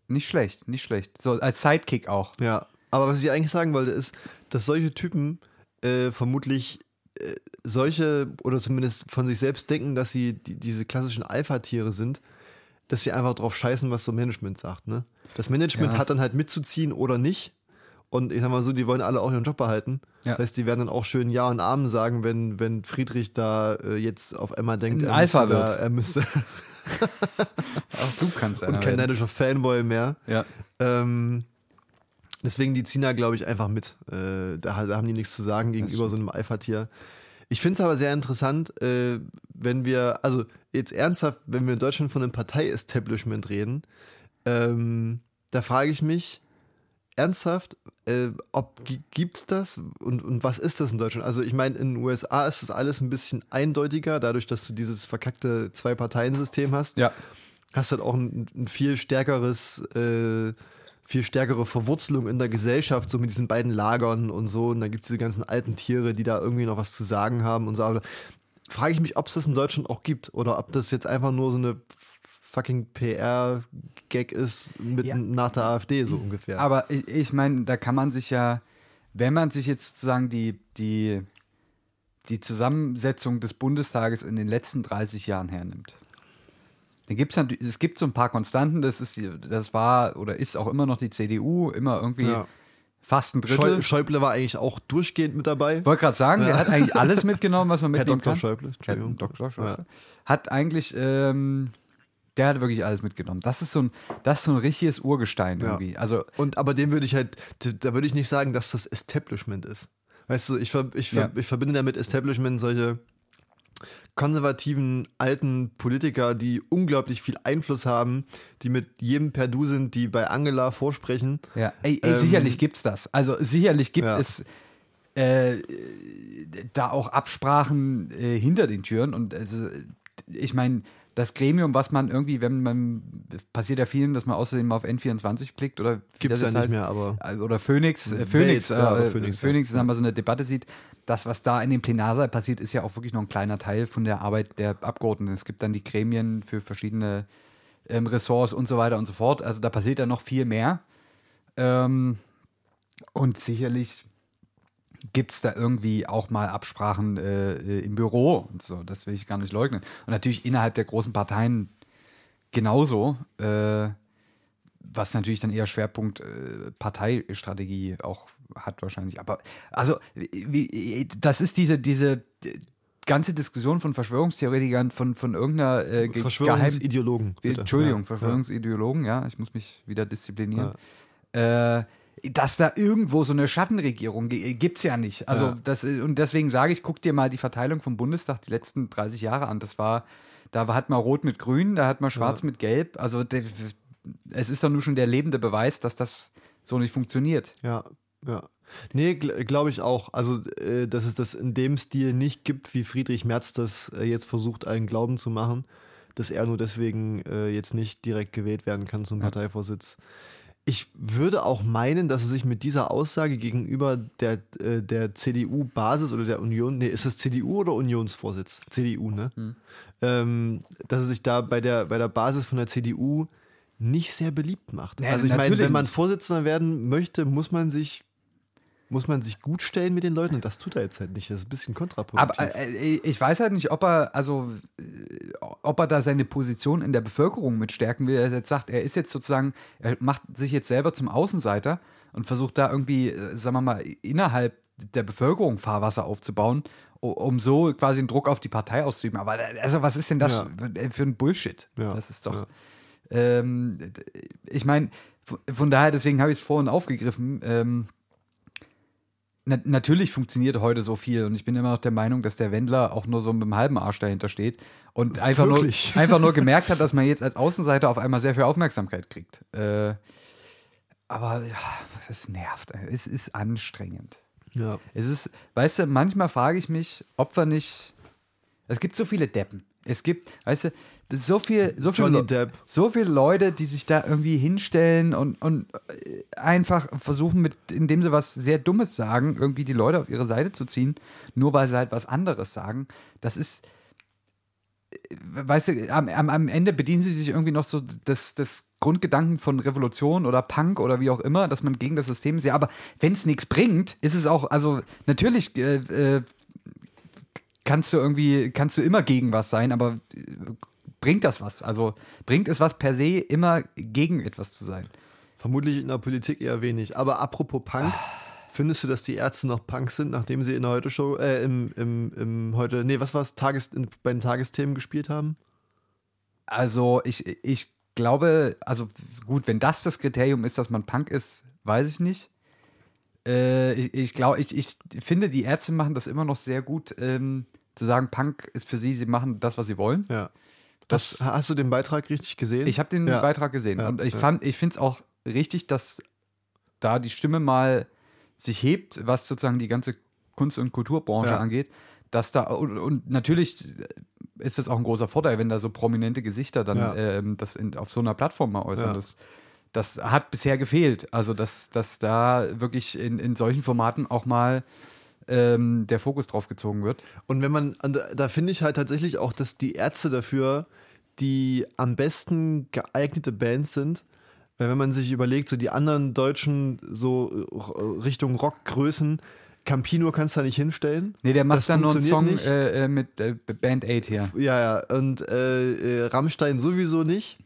Nicht schlecht, nicht schlecht. So als Sidekick auch. ja. Aber was ich eigentlich sagen wollte, ist, dass solche Typen äh, vermutlich äh, solche oder zumindest von sich selbst denken, dass sie die, diese klassischen Alpha-Tiere sind, dass sie einfach drauf scheißen, was so Management sagt. Ne? Das Management Ja. hat dann halt mitzuziehen oder nicht. Und ich sag mal so, die wollen alle auch ihren Job behalten. Ja. Das heißt, die werden dann auch schön Ja und Amen sagen, wenn, wenn Friedrich da äh, jetzt auf einmal denkt, er Alpha müsste, da, wird. er müsste Auch du kannst und kein werden. neidischer Fanboy mehr. Ja. Ähm, deswegen, die ziehen da, glaube ich, einfach mit. Äh, da, da haben die nichts zu sagen gegenüber so einem Alpha-Tier. Ich finde es aber sehr interessant, äh, wenn wir, also jetzt ernsthaft, wenn wir in Deutschland von einem Partei-Establishment reden, ähm, da frage ich mich ernsthaft, äh, ob gibt's das und, und was ist das in Deutschland? Also ich meine, in den USA ist das alles ein bisschen eindeutiger, dadurch, dass du dieses verkackte Zwei-Parteien-System hast Ja. hast halt auch ein, ein viel stärkeres, äh, viel stärkere Verwurzelung in der Gesellschaft, so mit diesen beiden Lagern und so. Und dann gibt es diese ganzen alten Tiere, die da irgendwie noch was zu sagen haben und so. Aber frage ich mich, ob es das in Deutschland auch gibt oder ob das jetzt einfach nur so eine fucking PR-Gag ist mit, Ja. nach der AfD so ungefähr. Aber ich, ich meine, da kann man sich ja, wenn man sich jetzt sozusagen die, die, die Zusammensetzung des Bundestages in den letzten 30 Jahren hernimmt, dann gibt es natürlich, es gibt so ein paar Konstanten, das ist die, das war oder ist auch immer noch die CDU, immer irgendwie Ja. fast ein Schäu Drittel. Schäuble war eigentlich auch durchgehend mit dabei. Ich wollte gerade sagen, der Ja. hat eigentlich alles mitgenommen, was man Herr mitnehmen Dr. kann. Schäuble, Herr Entschuldigung. Dr. Schäuble. Ja. Hat eigentlich, ähm, der hat wirklich alles mitgenommen. Das ist so ein, das ist so ein richtiges Urgestein Ja. irgendwie. Also Und aber dem würde ich halt, da würde ich nicht sagen, dass das Establishment ist. Weißt du, ich, ver, ich, ver, Ja. ich verbinde damit Establishment solche konservativen alten Politiker, die unglaublich viel Einfluss haben, die mit jedem per Du sind, die bei Angela vorsprechen. Ja, ey, ey Ähm, sicherlich gibt's das. Also sicherlich gibt Ja. es äh, da auch Absprachen äh, hinter den Türen. Und also, ich meine, das Gremium, was man irgendwie, wenn man, passiert ja vielen, dass man außerdem mal auf N24 klickt oder das ja nicht heißt. mehr, aber- Also, oder Phoenix, äh, Welt, Phoenix, ja, äh, Phoenix, Phoenix, ja. dann mal so eine Debatte sieht, das, was da in dem Plenarsaal passiert, ist ja auch wirklich nur ein kleiner Teil von der Arbeit der Abgeordneten. Es gibt dann die Gremien für verschiedene ähm, Ressorts und so weiter und so fort. Also da passiert ja noch viel mehr. Ähm, und sicherlich gibt es da irgendwie auch mal Absprachen äh, äh, im Büro und so. Das will ich gar nicht leugnen. Und natürlich innerhalb der großen Parteien genauso. Äh, was natürlich dann eher Schwerpunkt äh, Parteistrategie auch hat wahrscheinlich. Aber also wie, das ist diese diese ganze Diskussion von Verschwörungstheoretikern von von irgendeiner äh, ge- geheim Verschwörungsideologen. bitte. Entschuldigung, Ja, Verschwörungsideologen, ja. ich muss mich wieder disziplinieren. Äh, dass da irgendwo so eine Schattenregierung gibt es ja nicht. Also Ja. das und deswegen sage ich, guck dir mal die Verteilung vom Bundestag die letzten 30 Jahre an. Das war, da hat man Rot mit Grün, da hat man Schwarz mit Gelb. Also es ist doch nur schon der lebende Beweis, dass das so nicht funktioniert. Ja, ja. Nee, gl glaube ich auch. Also, äh, dass es das in dem Stil nicht gibt, wie Friedrich Merz das äh, jetzt versucht, allen Glauben zu machen. dass er nur deswegen äh, jetzt nicht direkt gewählt werden kann zum Parteivorsitz. Ich würde auch meinen, dass er sich mit dieser Aussage gegenüber der, äh, der CDU-Basis oder der Union, nee, ist das CDU oder Unionsvorsitz? CDU, ne? Ähm, dass er sich da bei der, bei der Basis von der CDU nicht sehr beliebt macht. Ja, also ich meine, wenn man. Vorsitzender werden möchte, muss man sich muss man sich gut stellen mit den Leuten und das tut er jetzt halt nicht. Das ist ein bisschen kontraproduktiv. Aber äh, ich weiß halt nicht, ob er, also, äh, ob er da seine Position in der Bevölkerung mit stärken will. Er jetzt sagt, er ist jetzt sozusagen, er macht sich jetzt selber zum Außenseiter und versucht da irgendwie, äh, sagen wir mal, innerhalb der Bevölkerung Fahrwasser aufzubauen, um so quasi einen Druck auf die Partei auszuüben. Aber äh, also, was ist denn das Ja. für ein Bullshit? Ja, Das ist doch. ja. Ähm, ich meine, von daher, deswegen habe ich es vorhin aufgegriffen. Ähm, na, natürlich funktioniert heute so viel und ich bin immer noch der Meinung, dass der Wendler auch nur so mit dem halben Arsch dahinter steht und einfach nur, einfach nur gemerkt hat, dass man jetzt als Außenseiter auf einmal sehr viel Aufmerksamkeit kriegt. Äh, aber ja, es nervt. Es ist anstrengend. ja. Es ist, weißt du, manchmal frage ich mich, ob wir nicht. Es gibt so viele Deppen. Es gibt, weißt du, so viel, so viele, Le- so viele Leute, die sich da irgendwie hinstellen und, und äh, einfach versuchen, mit, indem sie was sehr Dummes sagen, irgendwie die Leute auf ihre Seite zu ziehen, nur weil sie halt was anderes sagen. Das ist, äh, weißt du, am, am, am Ende bedienen sie sich irgendwie noch so des, des Grundgedanken von Revolution oder Punk oder wie auch immer, dass man gegen das System ist. Ja, aber wenn es nichts bringt, ist es auch, also natürlich äh, äh, kannst du irgendwie, kannst du immer gegen was sein, aber äh, bringt das was? Also bringt es was per se, immer gegen etwas zu sein? Vermutlich in der Politik eher wenig. Aber apropos Punk, findest du, dass die Ärzte noch Punk sind, nachdem sie in der Heute-Show, äh, im, im, im heute, nee, was war es, Tages, in, bei den Tagesthemen gespielt haben? Also ich, ich glaube, also gut, wenn das das Kriterium ist, dass man Punk ist, weiß ich nicht. Äh, ich ich glaube, ich, ich finde, die Ärzte machen das immer noch sehr gut, ähm, zu sagen, Punk ist für sie, sie machen das, was sie wollen. Ja. Das, hast du den Beitrag richtig gesehen? Ich habe den Ja. Beitrag gesehen Ja, und ich fand, ich finde es auch richtig, dass da die Stimme mal sich hebt, was sozusagen die ganze Kunst- und Kulturbranche angeht. Dass da und, und natürlich ist das auch ein großer Vorteil, wenn da so prominente Gesichter dann ähm, das in, auf so einer Plattform mal äußern. Ja. Das, das hat bisher gefehlt. Also, dass, dass da wirklich in, in solchen Formaten auch mal ähm, der Fokus drauf gezogen wird. Und wenn man, da- finde ich halt tatsächlich auch, dass die Ärzte dafür die am besten geeignete Band sind. Weil wenn man sich überlegt, so die anderen deutschen, so äh, Richtung Rockgrößen, Campino kannst du da nicht hinstellen. Nee, der macht Das dann nur einen Song äh, äh, mit äh, Band 8 hier. Ja, ja, und äh, äh, Rammstein sowieso nicht.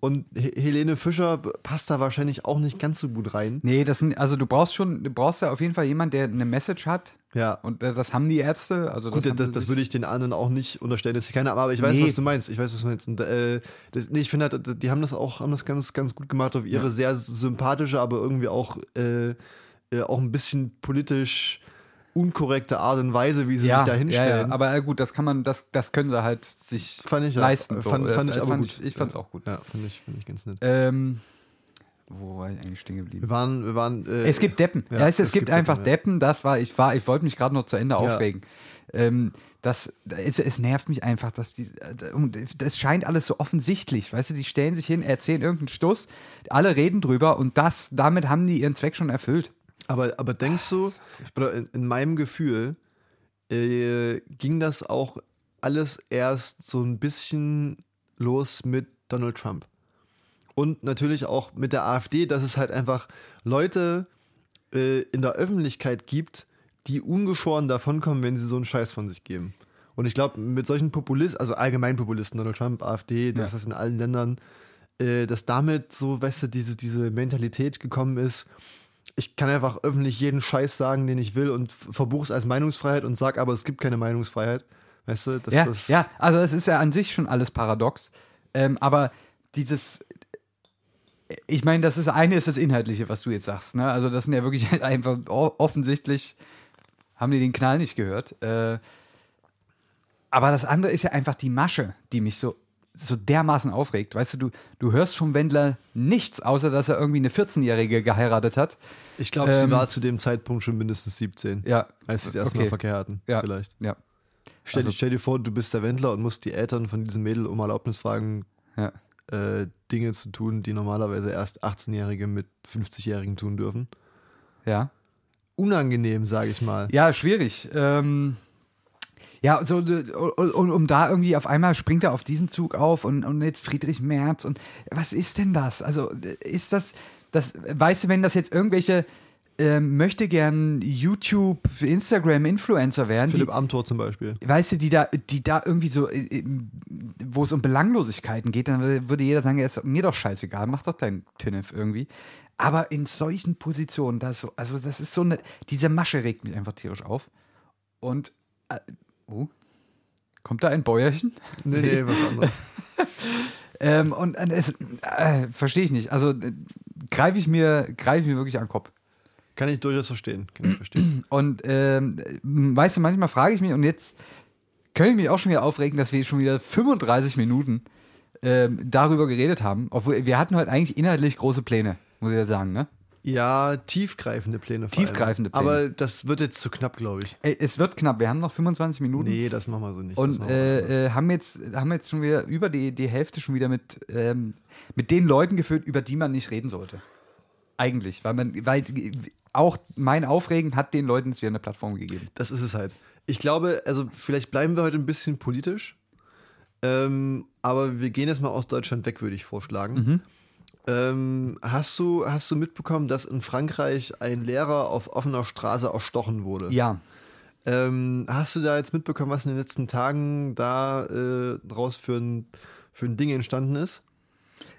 Und He Helene Fischer passt da wahrscheinlich auch nicht ganz so gut rein. Nee, das sind, also du brauchst schon, du brauchst ja auf jeden Fall jemanden, der eine Message hat. Ja. Und äh, das haben die Ärzte. Also Gut, das, das, das, würde ich den anderen auch nicht unterstellen, dass sie keine aber ich weiß, Nee. was du meinst. Ich weiß, was du meinst. Und, äh, das, nee, ich finde halt, die haben das auch, haben das ganz, ganz gut gemacht auf ihre sehr sympathische, aber irgendwie auch, äh, äh, auch ein bisschen politisch unkorrekte Art und Weise, wie sie ja, sich da ja, hinstellen. ja, aber äh, gut, das kann man, das, das können sie halt sich Fand ich ja. leisten. Fand- so. fand Äh, ich aber gut. Ich, ich fand's auch gut. ja, finde ich, finde ich ganz nett. Ähm, wo war ich eigentlich stehen geblieben? Wir waren, wir waren. Äh, Es gibt Deppen. Ja, Ja, es, es, es gibt, gibt einfach Deppen, ja. Deppen. Das war, ich war, ich wollte mich gerade noch zu Ende aufregen. Ähm, das, es, es nervt mich einfach, dass die, äh, das scheint alles so offensichtlich. Weißt du, die stellen sich hin, erzählen irgendeinen Stuss, alle reden drüber und das, damit haben die ihren Zweck schon erfüllt. Aber, aber denkst du, oder in, in meinem Gefühl, äh, ging das auch alles erst so ein bisschen los mit Donald Trump? Und natürlich auch mit der AfD, dass es halt einfach Leute äh, in der Öffentlichkeit gibt, die ungeschoren davonkommen, wenn sie so einen Scheiß von sich geben. Und ich glaube, mit solchen Populisten, also allgemein Populisten, Donald Trump, AfD, das Ja. ist in allen Ländern, äh, dass damit so, weißt du, diese, diese Mentalität gekommen ist, ich kann einfach öffentlich jeden Scheiß sagen, den ich will und verbuche es als Meinungsfreiheit und sag aber, es gibt keine Meinungsfreiheit. Weißt du, das Ja, das, ja, also es ist ja an sich schon alles paradox. Ähm, aber dieses, ich meine, das ist eine ist das Inhaltliche, was du jetzt sagst. Ne? Also das sind ja wirklich halt einfach offensichtlich haben die den Knall nicht gehört. Äh, aber das andere ist ja einfach die Masche, die mich so so dermaßen aufregt. Weißt du, du, du hörst vom Wendler nichts, außer dass er irgendwie eine 14-Jährige geheiratet hat. Ich glaube, Ähm, sie war zu dem Zeitpunkt schon mindestens 17, Ja. als sie das erste okay. Mal Verkehr hatten. Ja. Vielleicht. Ja. Stell, Also- dir- stell dir vor, du bist der Wendler und musst die Eltern von diesem Mädel um Erlaubnis fragen, Ja. äh, Dinge zu tun, die normalerweise erst 18-Jährige mit 50-Jährigen tun dürfen. Ja. Unangenehm, sage ich mal. Ja, schwierig. Ähm, ja, so, und, und um da irgendwie auf einmal springt er auf diesen Zug auf und, und jetzt Friedrich Merz und was ist denn das? Also ist das, das, weißt du, wenn das jetzt irgendwelche ähm, möchte gern YouTube, Instagram Influencer werden, die, Philipp Amthor zum Beispiel. weißt du, die da, die da irgendwie so, äh, äh, wo es um Belanglosigkeiten geht, dann würde jeder sagen, ja, ist mir doch scheißegal, mach doch dein Tinnef irgendwie. Aber in solchen Positionen, das so, also das ist so eine, diese Masche regt mich einfach tierisch auf. Und, äh, oh, kommt da ein Bäuerchen? Nee, nee, was anderes. Ähm, und äh, es, äh, verstehe ich nicht. Also äh, greife ich mir, greife ich mir wirklich an den Kopf. Kann ich durchaus verstehen. Kann ich verstehen. Und ähm, weißt du, manchmal frage ich mich, und jetzt könnte ich mich auch schon wieder aufregen, dass wir schon wieder 35 Minuten ähm, darüber geredet haben. Obwohl wir hatten heute eigentlich inhaltlich große Pläne, muss ich ja sagen, ne? Ja, tiefgreifende Pläne. Tiefgreifende Pläne. Aber das wird jetzt zu knapp, glaube ich. Ey, es wird knapp, wir haben noch 25 Minuten. Nee, das machen wir so nicht. Und äh, äh, haben, jetzt, haben jetzt schon wieder über die, die Hälfte schon wieder mit, ähm, mit den Leuten geführt, über die man nicht reden sollte. Eigentlich. Weil man, weil auch mein Aufregen hat den Leuten jetzt wieder eine Plattform gegeben. Das ist es halt. Ich glaube, also vielleicht bleiben wir heute ein bisschen politisch, ähm, aber wir gehen jetzt mal aus Deutschland weg, würde ich vorschlagen. Mhm. Ähm, hast, du, hast du mitbekommen, dass in Frankreich ein Lehrer auf offener Straße erstochen wurde? Ja. Ähm, hast du da jetzt mitbekommen, was in den letzten Tagen da äh, draus für ein, für ein Ding entstanden ist?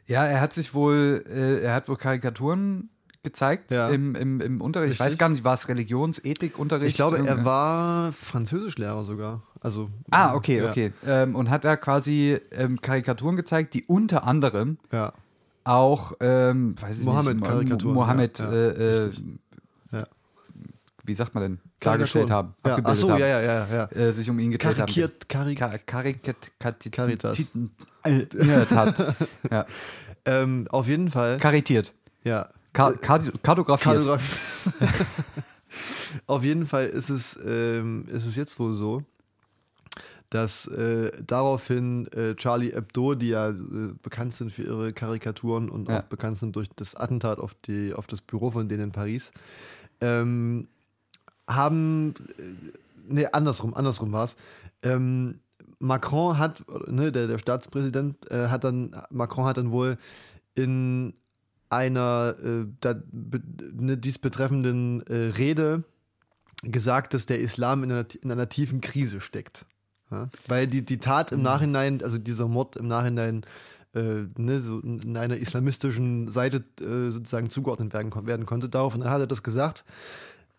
Ja, er hat sich wohl, äh, er hat wohl Karikaturen gezeigt Ja. im, im, im Unterricht. Ich Richtig. weiß gar nicht, war es Religionsethikunterricht? Ich glaube, er war Französischlehrer sogar. Also, Ah, okay, ja, okay. Ähm, und hat da quasi ähm, Karikaturen gezeigt, die unter anderem Ja, auch, ähm, weiß ich Mohammed-Karikaturen, nicht, Mo- Mohammed, ja, äh, äh. Ja. wie sagt man denn, dargestellt haben, Ja, ach abgebildet so, haben, ja, ja, ja. ja. Äh, sich um ihn gedreht Karikiert, karik haben. Ka Karikat, Kat Caritas. Äh, ja. ähm, auf jeden Fall. Karitiert. ja. Ka kartografiert. Kartografie. Auf jeden Fall ist es, ähm, ist es jetzt wohl so, dass äh, daraufhin äh, Charlie Hebdo, die ja äh, bekannt sind für ihre Karikaturen und Ja. auch bekannt sind durch das Attentat auf, die, auf das Büro von denen in Paris, ähm, haben, äh, nee, andersrum, andersrum war es. Ähm, Macron hat, ne, der, der Staatspräsident, äh, hat dann, Macron hat dann wohl in einer äh, da, be, ne, dies betreffenden Rede gesagt, dass der Islam in einer, in einer tiefen Krise steckt. Ja? Weil die, die Tat im Nachhinein, also dieser Mord im Nachhinein äh, ne, so in einer islamistischen Seite äh, sozusagen zugeordnet werden, werden konnte. Darauf und dann hat er das gesagt.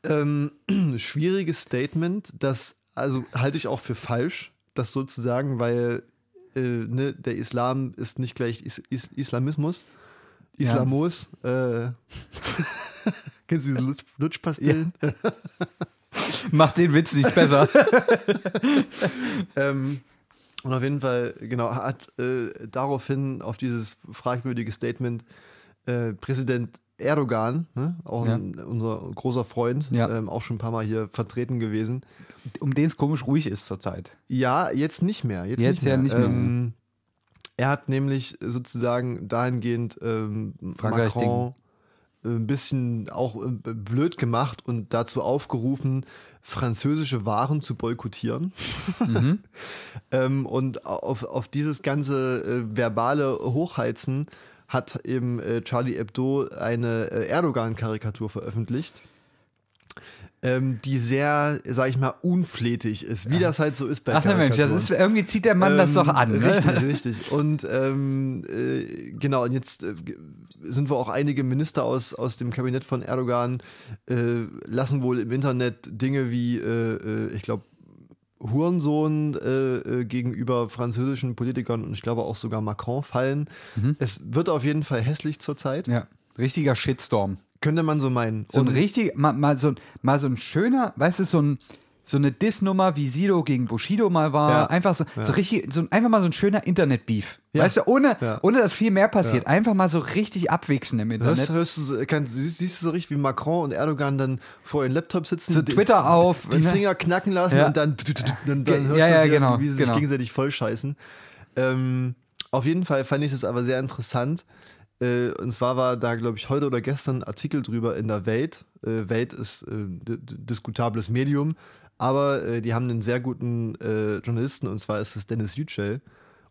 Ähm, schwieriges Statement, das also halte ich auch für falsch, das sozusagen, weil äh, ne, der Islam ist nicht gleich Is Is Islamismus. Ja. Islamos. Äh, kennst du diese Lutsch Lutschpastillen? Macht den Witz nicht besser. Ähm, und auf jeden Fall, genau, hat äh, daraufhin auf dieses fragwürdige Statement äh, Präsident Erdogan, ne, auch ein, unser großer Freund, Ja. ähm, auch schon ein paar Mal hier vertreten gewesen. um den es komisch ruhig ist zurzeit. Ja, jetzt nicht mehr. Jetzt, Jetzt nicht mehr. ja nicht mehr. Ähm, er hat nämlich sozusagen dahingehend ähm, Frankreich Macron ein bisschen auch äh, blöd gemacht und dazu aufgerufen, französische Waren zu boykottieren. Mhm. ähm, und auf, auf dieses ganze äh, verbale Hochheizen hat eben äh, Charlie Hebdo eine äh, Erdogan-Karikatur veröffentlicht. Ähm, die sehr, sag ich mal, unflätig ist, wie das halt so ist bei Ach der Mensch, das ist, irgendwie zieht der Mann das Ähm, doch an. Ne? Richtig, richtig. Und ähm, äh, genau, und jetzt äh, sind wir auch einige Minister aus, aus dem Kabinett von Erdogan, äh, lassen wohl im Internet Dinge wie, äh, äh, ich glaube, Hurensohn äh, äh, gegenüber französischen Politikern und ich glaube auch sogar Macron fallen. Es wird auf jeden Fall hässlich zurzeit. Ja, richtiger Shitstorm. Könnte man so meinen. So ein richtig, mal, mal, so, ein- mal so ein schöner, weißt du, so ein, so eine Diss-Nummer, wie Sido gegen Bushido mal war. Ja. Einfach so, so richtig, so einfach mal so ein schöner Internet-Beef. Ja. Weißt du, ohne, Ja. ohne dass viel mehr passiert. Einfach mal so richtig abwichsen im Internet. Hörst, hörst du, so- kann, siehst, siehst du so richtig, wie Macron und Erdogan dann vor ihren Laptop sitzen, So die- Twitter auf, die ne? Finger knacken lassen Ja. und dann, dann, dann hörst Ja, du ja, sie, genau, wie sie genau. sich gegenseitig vollscheißen. Ähm, auf jeden Fall fand ich das aber sehr interessant. Äh, und zwar war da, glaube ich, heute oder gestern ein Artikel drüber in der Welt. Äh, Welt ist äh, diskutables Medium, aber äh, die haben einen sehr guten äh, Journalisten und zwar ist es Dennis Yücel.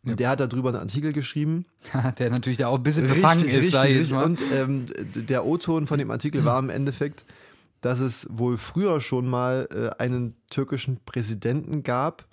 Und der hat darüber einen Artikel geschrieben. Der natürlich da auch ein bisschen befangen ist, jetzt mal. Und ähm, der O-Ton von dem Artikel war im Endeffekt, dass es wohl früher schon mal äh, einen türkischen Präsidenten gab,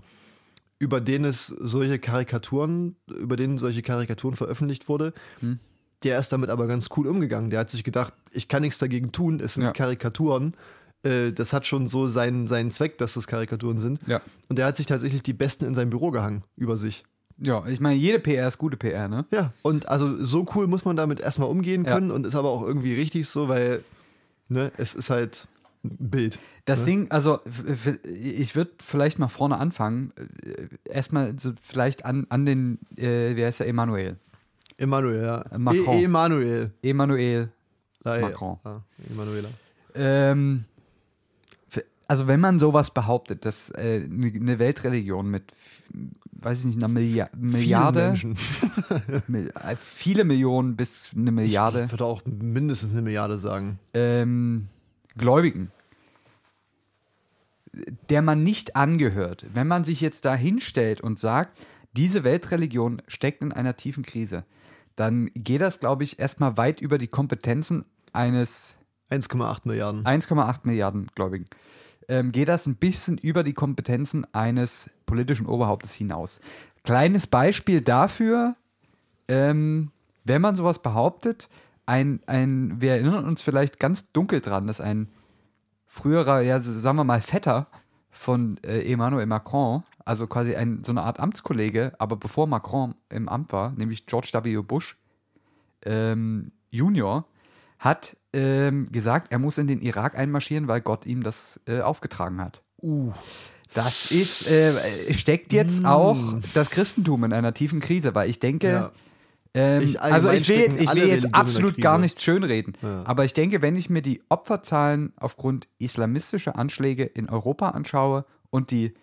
über den es solche Karikaturen, über den solche Karikaturen veröffentlicht wurde. Hm. Der ist damit aber ganz cool umgegangen. Der hat sich gedacht, ich kann nichts dagegen tun, es sind Ja. Karikaturen. Äh, das hat schon so seinen, seinen Zweck, dass das Karikaturen sind. Ja. Und der hat sich tatsächlich die Besten in sein Büro gehangen über sich. Ja, ich meine, jede PR ist gute PR, ne? Ja, und also so cool muss man damit erstmal umgehen Ja. können und ist aber auch irgendwie richtig so, weil ne, es ist halt ein Bild. Das ne? Ding, also ich würde vielleicht mal vorne anfangen. Äh, Erstmal so vielleicht an, an den, äh, wie heißt der, Emanuel. Emanuel, ja. Macron. E Emanuel. Emanuel. Ah, ja. Macron. Ah, Emanuela. Ähm, also wenn man sowas behauptet, dass äh, eine eine Weltreligion mit, weiß ich nicht, einer Millia Milliarde, Viele äh, viele Millionen bis eine Milliarde Ich würde auch mindestens eine Milliarde sagen. ähm, Gläubigen, der man nicht angehört, wenn man sich jetzt da hinstellt und sagt, diese Weltreligion steckt in einer tiefen Krise, dann geht das, glaube ich, erstmal weit über die Kompetenzen eines 1,8 Milliarden. 1,8 Milliarden Gläubigen. Ähm, geht das ein bisschen über die Kompetenzen eines politischen Oberhauptes hinaus. Kleines Beispiel dafür, ähm, wenn man sowas behauptet, ein, ein, wir erinnern uns vielleicht ganz dunkel dran, dass ein früherer, ja, sagen wir mal, Vetter von äh, Emmanuel Macron, also quasi ein, so eine Art Amtskollege, aber bevor Macron im Amt war, nämlich George W. Bush ähm, Junior, hat ähm, gesagt, er muss in den Irak einmarschieren, weil Gott ihm das äh, aufgetragen hat. Uh. Das ist, äh, steckt jetzt auch das Christentum in einer tiefen Krise, weil ich denke, Ja. Ähm, Ich- also ich will jetzt, ich will jetzt absolut gar nichts schönreden, Ja. aber ich denke, wenn ich mir die Opferzahlen aufgrund islamistischer Anschläge in Europa anschaue und die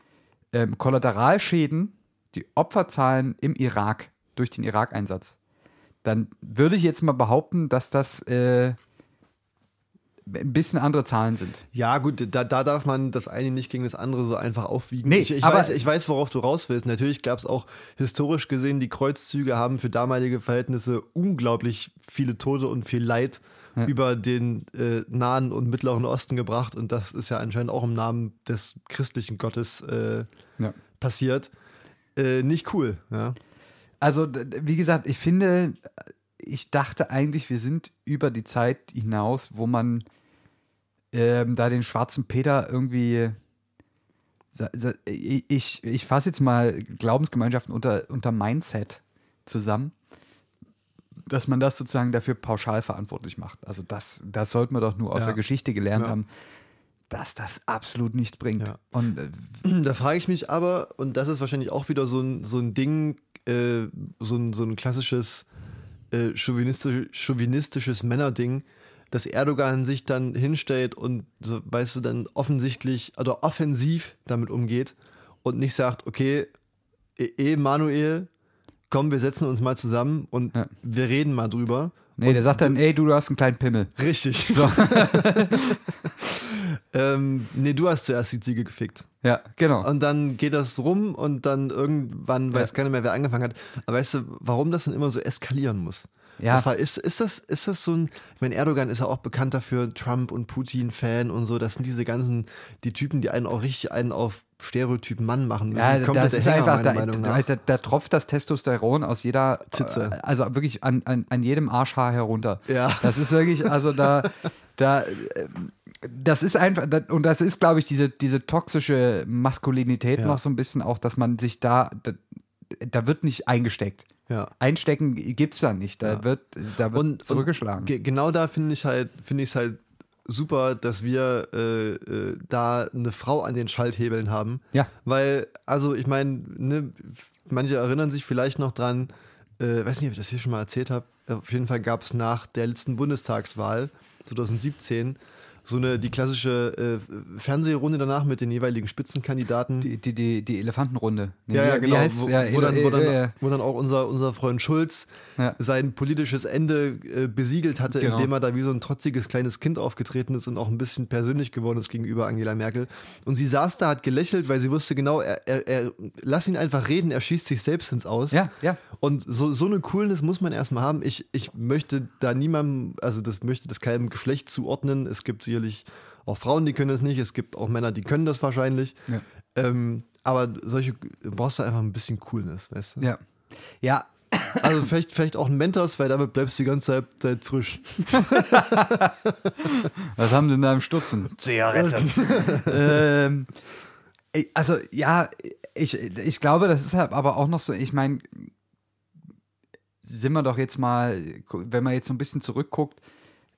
ähm, Kollateralschäden, die Opferzahlen im Irak durch den Irak-Einsatz, dann würde ich jetzt mal behaupten, dass das äh, ein bisschen andere Zahlen sind. Ja, gut, da, da darf man das eine nicht gegen das andere so einfach aufwiegen. Nee, ich, ich, aber- weiß, ich weiß, worauf du raus willst. Natürlich gab es auch historisch gesehen, die Kreuzzüge haben für damalige Verhältnisse unglaublich viele Tote und viel Leid über den äh, Nahen und Mittleren Osten gebracht. Und das ist ja anscheinend auch im Namen des christlichen Gottes äh, Ja. passiert. Äh, nicht cool, ja. Also, wie gesagt, ich finde, ich dachte eigentlich, wir sind über die Zeit hinaus, wo man ähm, da den schwarzen Peter irgendwie. Ich, ich fasse jetzt mal Glaubensgemeinschaften unter, unter Mindset zusammen, dass man das sozusagen dafür pauschal verantwortlich macht. Also, das, das sollte man doch nur aus Ja. der Geschichte gelernt Ja. haben, dass das absolut nichts bringt. Ja. Und äh, Da frage ich mich aber, und das ist wahrscheinlich auch wieder so ein, so ein Ding, äh, so, ein, so ein klassisches äh, chauvinistisch, chauvinistisches Männerding, dass Erdogan sich dann hinstellt und, so, weißt du, dann offensichtlich oder offensiv damit umgeht und nicht sagt, okay, E- Emanuel, komm, wir setzen uns mal zusammen und Ja. wir reden mal drüber. Nee, der sagt dann, ey, du, du hast einen kleinen Pimmel. Richtig. So. ähm, nee, du hast zuerst die Ziege gefickt. ja, genau. Und dann geht das rum und dann irgendwann weiß keiner mehr, wer angefangen hat. Aber weißt du, warum das dann immer so eskalieren muss? Ja. Das war, ist, ist, das, ist das so ein. Ich meine, Erdogan ist ja auch bekannt dafür, Trump und Putin-Fan und so. Das sind diese ganzen, die Typen, die einen auch richtig einen auf Stereotypen Mann machen müssen. Ja, das ist Hänger, einfach, da, da, da, da tropft das Testosteron aus jeder, Zitze. äh, also wirklich an, an, an jedem Arschhaar herunter. Ja. Das ist wirklich, also da, da, das ist einfach, und das ist, glaube ich, diese, diese toxische Maskulinität Ja. noch so ein bisschen auch, dass man sich da, da, wird nicht eingesteckt. ja. Einstecken gibt es da nicht, da Ja. wird, da wird Und, zurückgeschlagen. Und ge genau da finde ich halt, finde ich es halt super, dass wir äh, äh, da eine Frau an den Schalthebeln haben. Ja. Weil, also ich meine, ne, manche erinnern sich vielleicht noch dran, äh, weiß nicht, ob ich das hier schon mal erzählt habe, auf jeden Fall gab es nach der letzten Bundestagswahl 2017 so eine, die klassische äh, Fernsehrunde danach mit den jeweiligen Spitzenkandidaten. Die, die, die, die Elefantenrunde. Nee, ja, ja, genau. heißt's? wo, ja, wo, dann, wo, dann, wo dann auch unser, unser Freund Schulz Ja. sein politisches Ende äh, besiegelt hatte, Genau. indem er da wie so ein trotziges kleines Kind aufgetreten ist und auch ein bisschen persönlich geworden ist gegenüber Angela Merkel. Und sie saß da, hat gelächelt, weil sie wusste genau, er, er, er lass ihn einfach reden, er schießt sich selbst ins Aus. Ja, ja. Und so, so eine Coolness muss man erstmal haben. Ich, ich möchte da niemandem, also das möchte das keinem Geschlecht zuordnen. Es gibt sicherlich auch Frauen, die können das nicht. Es gibt auch Männer, die können das wahrscheinlich. Ja. Ähm, aber solche du brauchst du einfach ein bisschen Coolness, weißt du? Ja. Ja, Also vielleicht, vielleicht auch ein Mentos, weil damit bleibst du die ganze Zeit, Zeit frisch. was haben sie denn da im Stutzen? Zigarette. ähm, ich- also ja, ich, ich glaube, das ist halt aber auch noch so, ich meine, sind wir doch jetzt mal, wenn man jetzt so ein bisschen zurückguckt,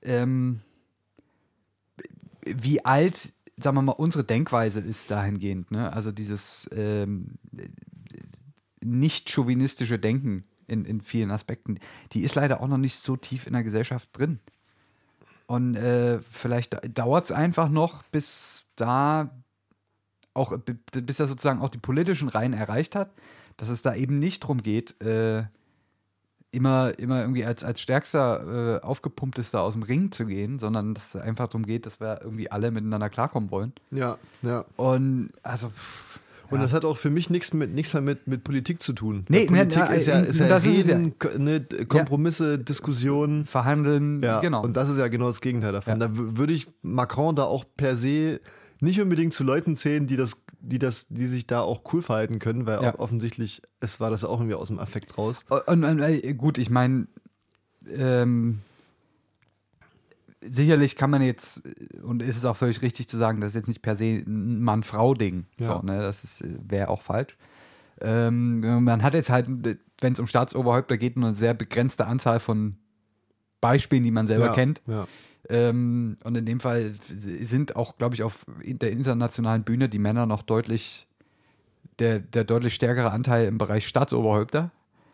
ähm, wie alt, sagen wir mal, unsere Denkweise ist dahingehend, ne? Also dieses ähm, nicht chauvinistische Denken in, in vielen Aspekten, die ist leider auch noch nicht so tief in der Gesellschaft drin. Und äh, vielleicht dauert es einfach noch, bis da auch, bis er sozusagen auch die politischen Reihen erreicht hat, dass es da eben nicht drum geht, äh, immer, immer irgendwie als, als stärkster äh, aufgepumptester aus dem Ring zu gehen, sondern dass es einfach darum geht, dass wir irgendwie alle miteinander klarkommen wollen. Ja, ja. Und also pff, Und ja. das hat auch für mich nichts mit, nichts mit, mit Politik zu tun. Nee, ne, Politik na, ist ja, äh, ist ja das ist es ja. Reden, ne, Kompromisse, Diskussionen. verhandeln, Ja, genau. Und das ist ja genau das Gegenteil davon. Ja. Da würde ich Macron da auch per se nicht unbedingt zu Leuten zählen, die das, die das, die sich da auch cool verhalten können, weil Ja. offensichtlich es war das auch irgendwie aus dem Affekt raus. Und, und äh, gut, ich meine, ähm, sicherlich kann man jetzt, und ist es auch völlig richtig zu sagen, das ist jetzt nicht per se ein Mann-Frau-Ding. Ja. So, ne? Das äh, wäre auch falsch. Ähm, man hat jetzt halt, wenn es um Staatsoberhäupter geht, nur eine sehr begrenzte Anzahl von Beispielen, die man selber ja, kennt. Ja. Ähm, und in dem Fall sind auch, glaube ich, auf der internationalen Bühne die Männer noch deutlich, der, der deutlich stärkere Anteil im Bereich Staatsoberhäupter.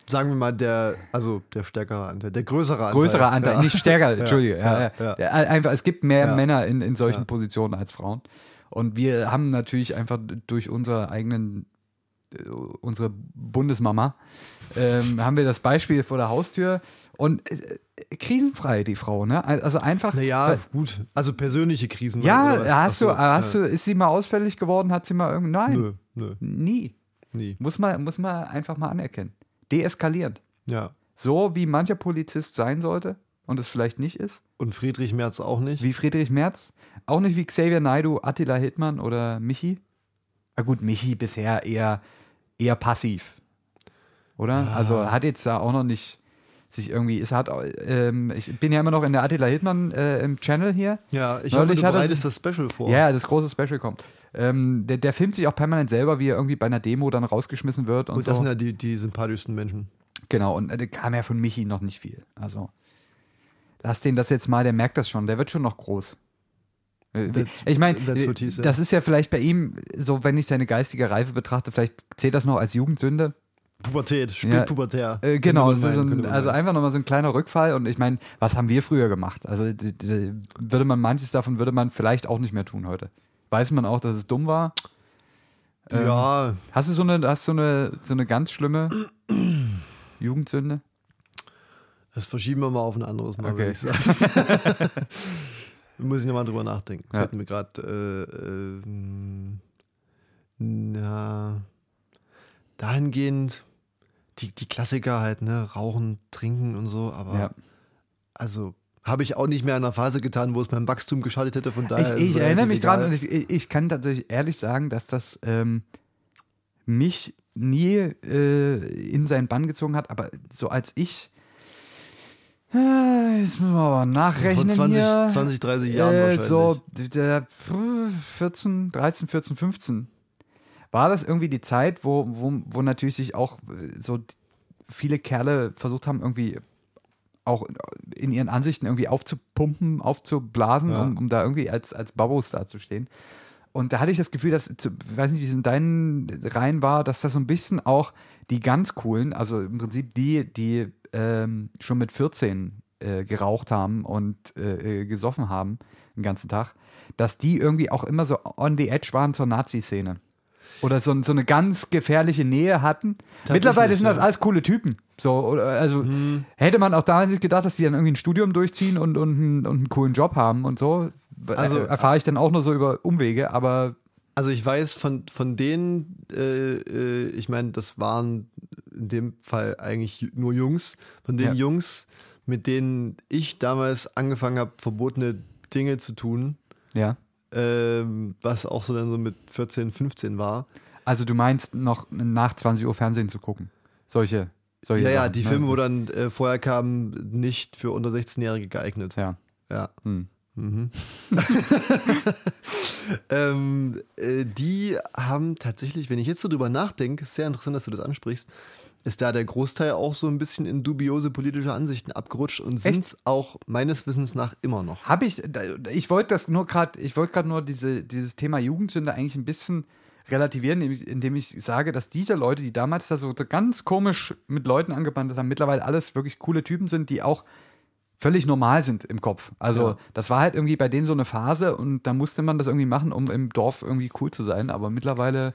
Sagen wir mal, der, also der stärkere Anteil, der größere Anteil. Größerer Anteil, ja. nicht stärker, Entschuldige. Ja, ja, Einfach, es gibt mehr. Männer in, in solchen. Positionen als Frauen. Und wir haben natürlich einfach durch unsere eigenen, unsere Bundesmama, ähm, haben wir das Beispiel vor der Haustür und äh, krisenfrei, die Frau, ne? Also einfach. Naja, weil- gut. Also persönliche Krisen. ja, hast du, so, hast ja. du, ist sie mal ausfällig geworden? Hat sie mal irgendwie, nein, Nö, nö, nie. nie. Muss man, muss man einfach mal anerkennen. Deeskalierend. Ja. So wie mancher Polizist sein sollte und es vielleicht nicht ist. Und Friedrich Merz auch nicht. Wie Friedrich Merz. Auch nicht wie Xavier Naidu, Attila Hildmann oder Michi. Na gut, Michi bisher eher, eher passiv. Oder? Also hat jetzt da auch noch nicht sich irgendwie, es hat, ähm, ich bin ja immer noch in der Attila Hildmann äh, im Channel hier. Ja, ich Neulich hoffe, du er bereitest das Special vor. Ja, das große Special kommt. Ähm, der, der filmt sich auch permanent selber, wie er irgendwie bei einer Demo dann rausgeschmissen wird und, Und das so. sind ja die, die sympathischsten Menschen. Genau, und äh, da kam ja von Michi noch nicht viel. Also, lass den das jetzt mal, der merkt das schon, der wird schon noch groß. Äh, That's- ich meine, said. das ist ja vielleicht bei ihm, so wenn ich seine geistige Reife betrachte, vielleicht zählt das noch als Jugendsünde. Pubertät, spät Ja, pubertär. Äh, genau, Könnte so, so ein, also einfach nochmal so ein kleiner Rückfall. Und ich meine, was haben wir früher gemacht? Also d- d- würde man manches davon würde man vielleicht auch nicht mehr tun heute. Weiß man auch, dass es dumm war. Ähm, ja, Hast du so eine, hast du eine, so eine ganz schlimme Jugendsünde? das verschieben wir mal auf ein anderes Mal, Okay. würde ich sagen. Muss ich nochmal drüber nachdenken. Ja. Fällt mir gerade, äh, ähm, na, dahingehend, die, die Klassiker halt, ne, rauchen, trinken und so, aber Ja. also habe ich auch nicht mehr in einer Phase getan, wo es meinem Wachstum geschadet hätte, von Ich, daher. ich es erinnere mich dran egal. und ich, ich ich kann tatsächlich ehrlich sagen, dass das ähm, mich nie äh, in seinen Bann gezogen hat, aber so als ich äh, jetzt müssen wir aber nachrechnen Vor 20, hier. 20, 30 Jahren äh, wahrscheinlich. so der pff, 14, 13, 14, 15 war das irgendwie die Zeit, wo, wo, wo natürlich sich auch äh, so viele Kerle versucht haben, irgendwie auch in ihren Ansichten irgendwie aufzupumpen, aufzublasen, Ja. um, um da irgendwie als, als Babos dazustehen. Und da hatte ich das Gefühl, dass, zu- ich weiß nicht, wie es in deinen Reihen war, dass das so ein bisschen auch die ganz coolen, also im Prinzip die, die ähm, schon mit 14 äh, geraucht haben und äh, äh, gesoffen haben den ganzen Tag, dass die irgendwie auch immer so on the edge waren zur Nazi-Szene. Oder so, so eine ganz gefährliche Nähe hatten. Mittlerweile sind das alles coole Typen. So, also hätte man auch damals nicht gedacht, dass die dann irgendwie ein Studium durchziehen und, und, einen, und einen coolen Job haben und so. Also- Also erfahre ich dann auch nur so über Umwege, aber Also ich weiß von, von denen, äh, äh, ich meine, das waren in dem Fall eigentlich nur Jungs, von den Ja. Jungs, mit denen ich damals angefangen habe, verbotene Dinge zu tun, ja. Ähm, was auch so dann so mit 14, 15 war. Also du meinst noch nach 20 Uhr Fernsehen zu gucken. Solche, solche Ja, ja, Sachen, die ne? Filme, wo dann äh, vorher kamen, nicht für unter 16-Jährige geeignet. Ja. Ja. Hm. Mhm. ähm, äh, die haben tatsächlich, wenn ich jetzt so drüber nachdenke, ist sehr interessant, dass du das ansprichst, ist da der Großteil auch so ein bisschen in dubiose politische Ansichten abgerutscht und sind es auch meines Wissens nach immer noch. Habe ich, ich wollte das nur gerade, ich wollte gerade nur diese, dieses Thema Jugendsünde eigentlich ein bisschen relativieren, indem ich, indem ich sage, dass diese Leute, die damals da so, so ganz komisch mit Leuten angebandelt haben, mittlerweile alles wirklich coole Typen sind, die auch völlig normal sind im Kopf. Also Ja. das war halt irgendwie bei denen so eine Phase und da musste man das irgendwie machen, um im Dorf irgendwie cool zu sein. Aber mittlerweile,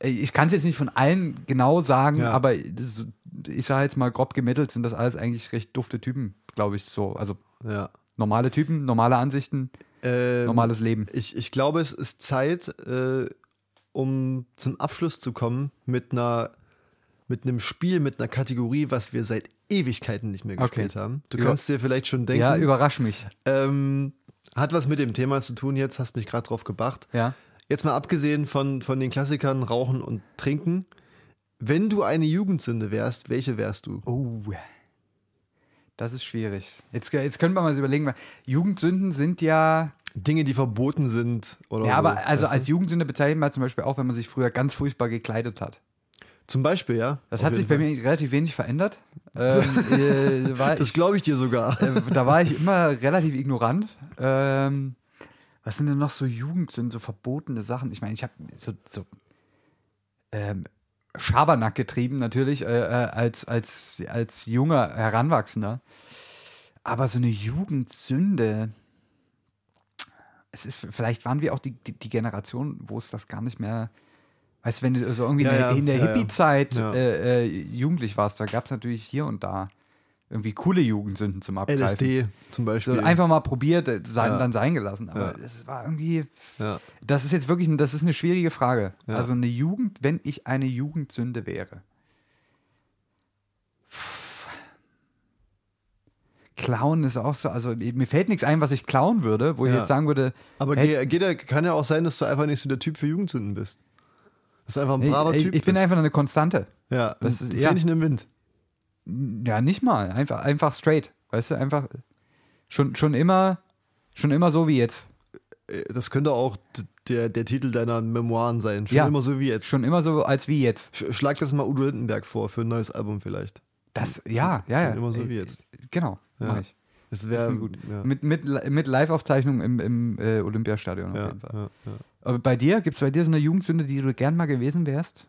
ich kann es jetzt nicht von allen genau sagen, Ja. aber ich sage jetzt mal grob gemittelt, sind das alles eigentlich recht dufte Typen, glaube ich so. Also Ja. normale Typen, normale Ansichten, Ähm, normales Leben. Ich, ich glaube, es ist Zeit, äh, um zum Abschluss zu kommen mit einer mit einem Spiel, mit einer Kategorie, was wir seit Ewigkeiten nicht mehr Okay. gespielt haben. Du Über- kannst dir vielleicht schon denken, Ja, überrasch mich. ähm, hat was mit dem Thema zu tun jetzt, hast mich gerade drauf gebracht. Ja. Jetzt mal abgesehen von, von den Klassikern Rauchen und Trinken, wenn du eine Jugendsünde wärst, welche wärst du? Oh. Das ist schwierig. Jetzt, jetzt können wir mal überlegen, weil Jugendsünden sind ja. Dinge, die verboten sind oder Ja, so, aber also weißt du? als Jugendsünde bezeichnet man zum Beispiel auch, wenn man sich früher ganz furchtbar gekleidet hat. Zum Beispiel, ja. Das hat sich bei mir relativ wenig verändert. Ähm, äh, Das glaube ich dir sogar. äh, da war ich immer relativ ignorant. Ähm, was sind denn noch so Jugendsünden, so verbotene Sachen? Ich meine, ich habe so, so ähm, Schabernack getrieben, natürlich, äh, äh, als, als, als junger Heranwachsender. Aber so eine Jugendsünde. Es ist, vielleicht waren wir auch die, die, die Generation, wo es das gar nicht mehr. Weißt du, wenn du so irgendwie Ja, in der, ja, der ja. Hippie-Zeit äh, äh, jugendlich warst, da gab es natürlich hier und da irgendwie coole Jugendsünden zum Abgreifen. LSD zum So, Beispiel. einfach mal probiert, äh, sein, Ja. dann sein gelassen. Aber Ja. es war irgendwie. ja. Das ist jetzt wirklich, das ist eine schwierige Frage. Ja. Also eine Jugend, wenn ich eine Jugendsünde wäre. Klauen ist auch so, also mir fällt nichts ein, was ich klauen würde, wo ich Ja. jetzt sagen würde, Aber Hey. ge- geht ja- kann ja auch sein, dass du einfach nicht so der Typ für Jugendsünden bist. Das ist einfach ein ich, braver ich, Typ. ich bin bist. einfach eine Konstante. Ja, das ist- ja. Fähnchen im Wind. Ja, nicht mal. Einfach, einfach straight. Weißt du, einfach schon, schon immer, schon immer so wie jetzt. Äh, Das könnte auch der, der Titel deiner Memoiren sein. Schon Ja. immer so wie jetzt. Schon immer so als wie jetzt. Sch- Schlag das mal Udo Lindenberg vor für ein neues Album vielleicht. Das, ja, ja, ja. Schon immer so wie jetzt. Genau, Ja. mach ich. Das wäre gut. Ja. Mit, mit, mit Live-Aufzeichnung im, im äh, Olympiastadion auf Ja, jeden Fall. ja. Aber bei dir, gibt es bei dir so eine Jugendsünde, die du gern mal gewesen wärst?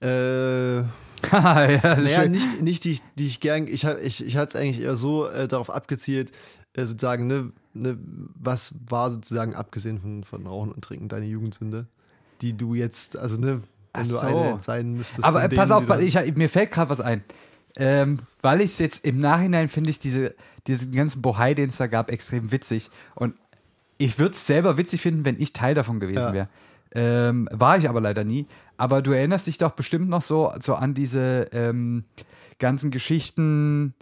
Äh, ja, naja, nicht, nicht die, ich- die ich gern, ich, ich, ich hatte es eigentlich eher so äh, darauf abgezielt, äh, sozusagen, ne, ne, was war sozusagen, abgesehen von, von Rauchen und Trinken, deine Jugendsünde, die du jetzt, also ne, wenn Ach du so. eine sein müsstest. Aber äh, pass auf, du- ich, mir fällt gerade was ein. Ähm, weil ich es jetzt im Nachhinein finde ich diese, diesen ganzen Bohai, den es da gab, extrem witzig. Und ich würde es selber witzig finden, wenn ich Teil davon gewesen Ja. wäre. Ähm, war ich aber leider nie. Aber du erinnerst dich doch bestimmt noch so, so an diese ähm, ganzen Geschichten.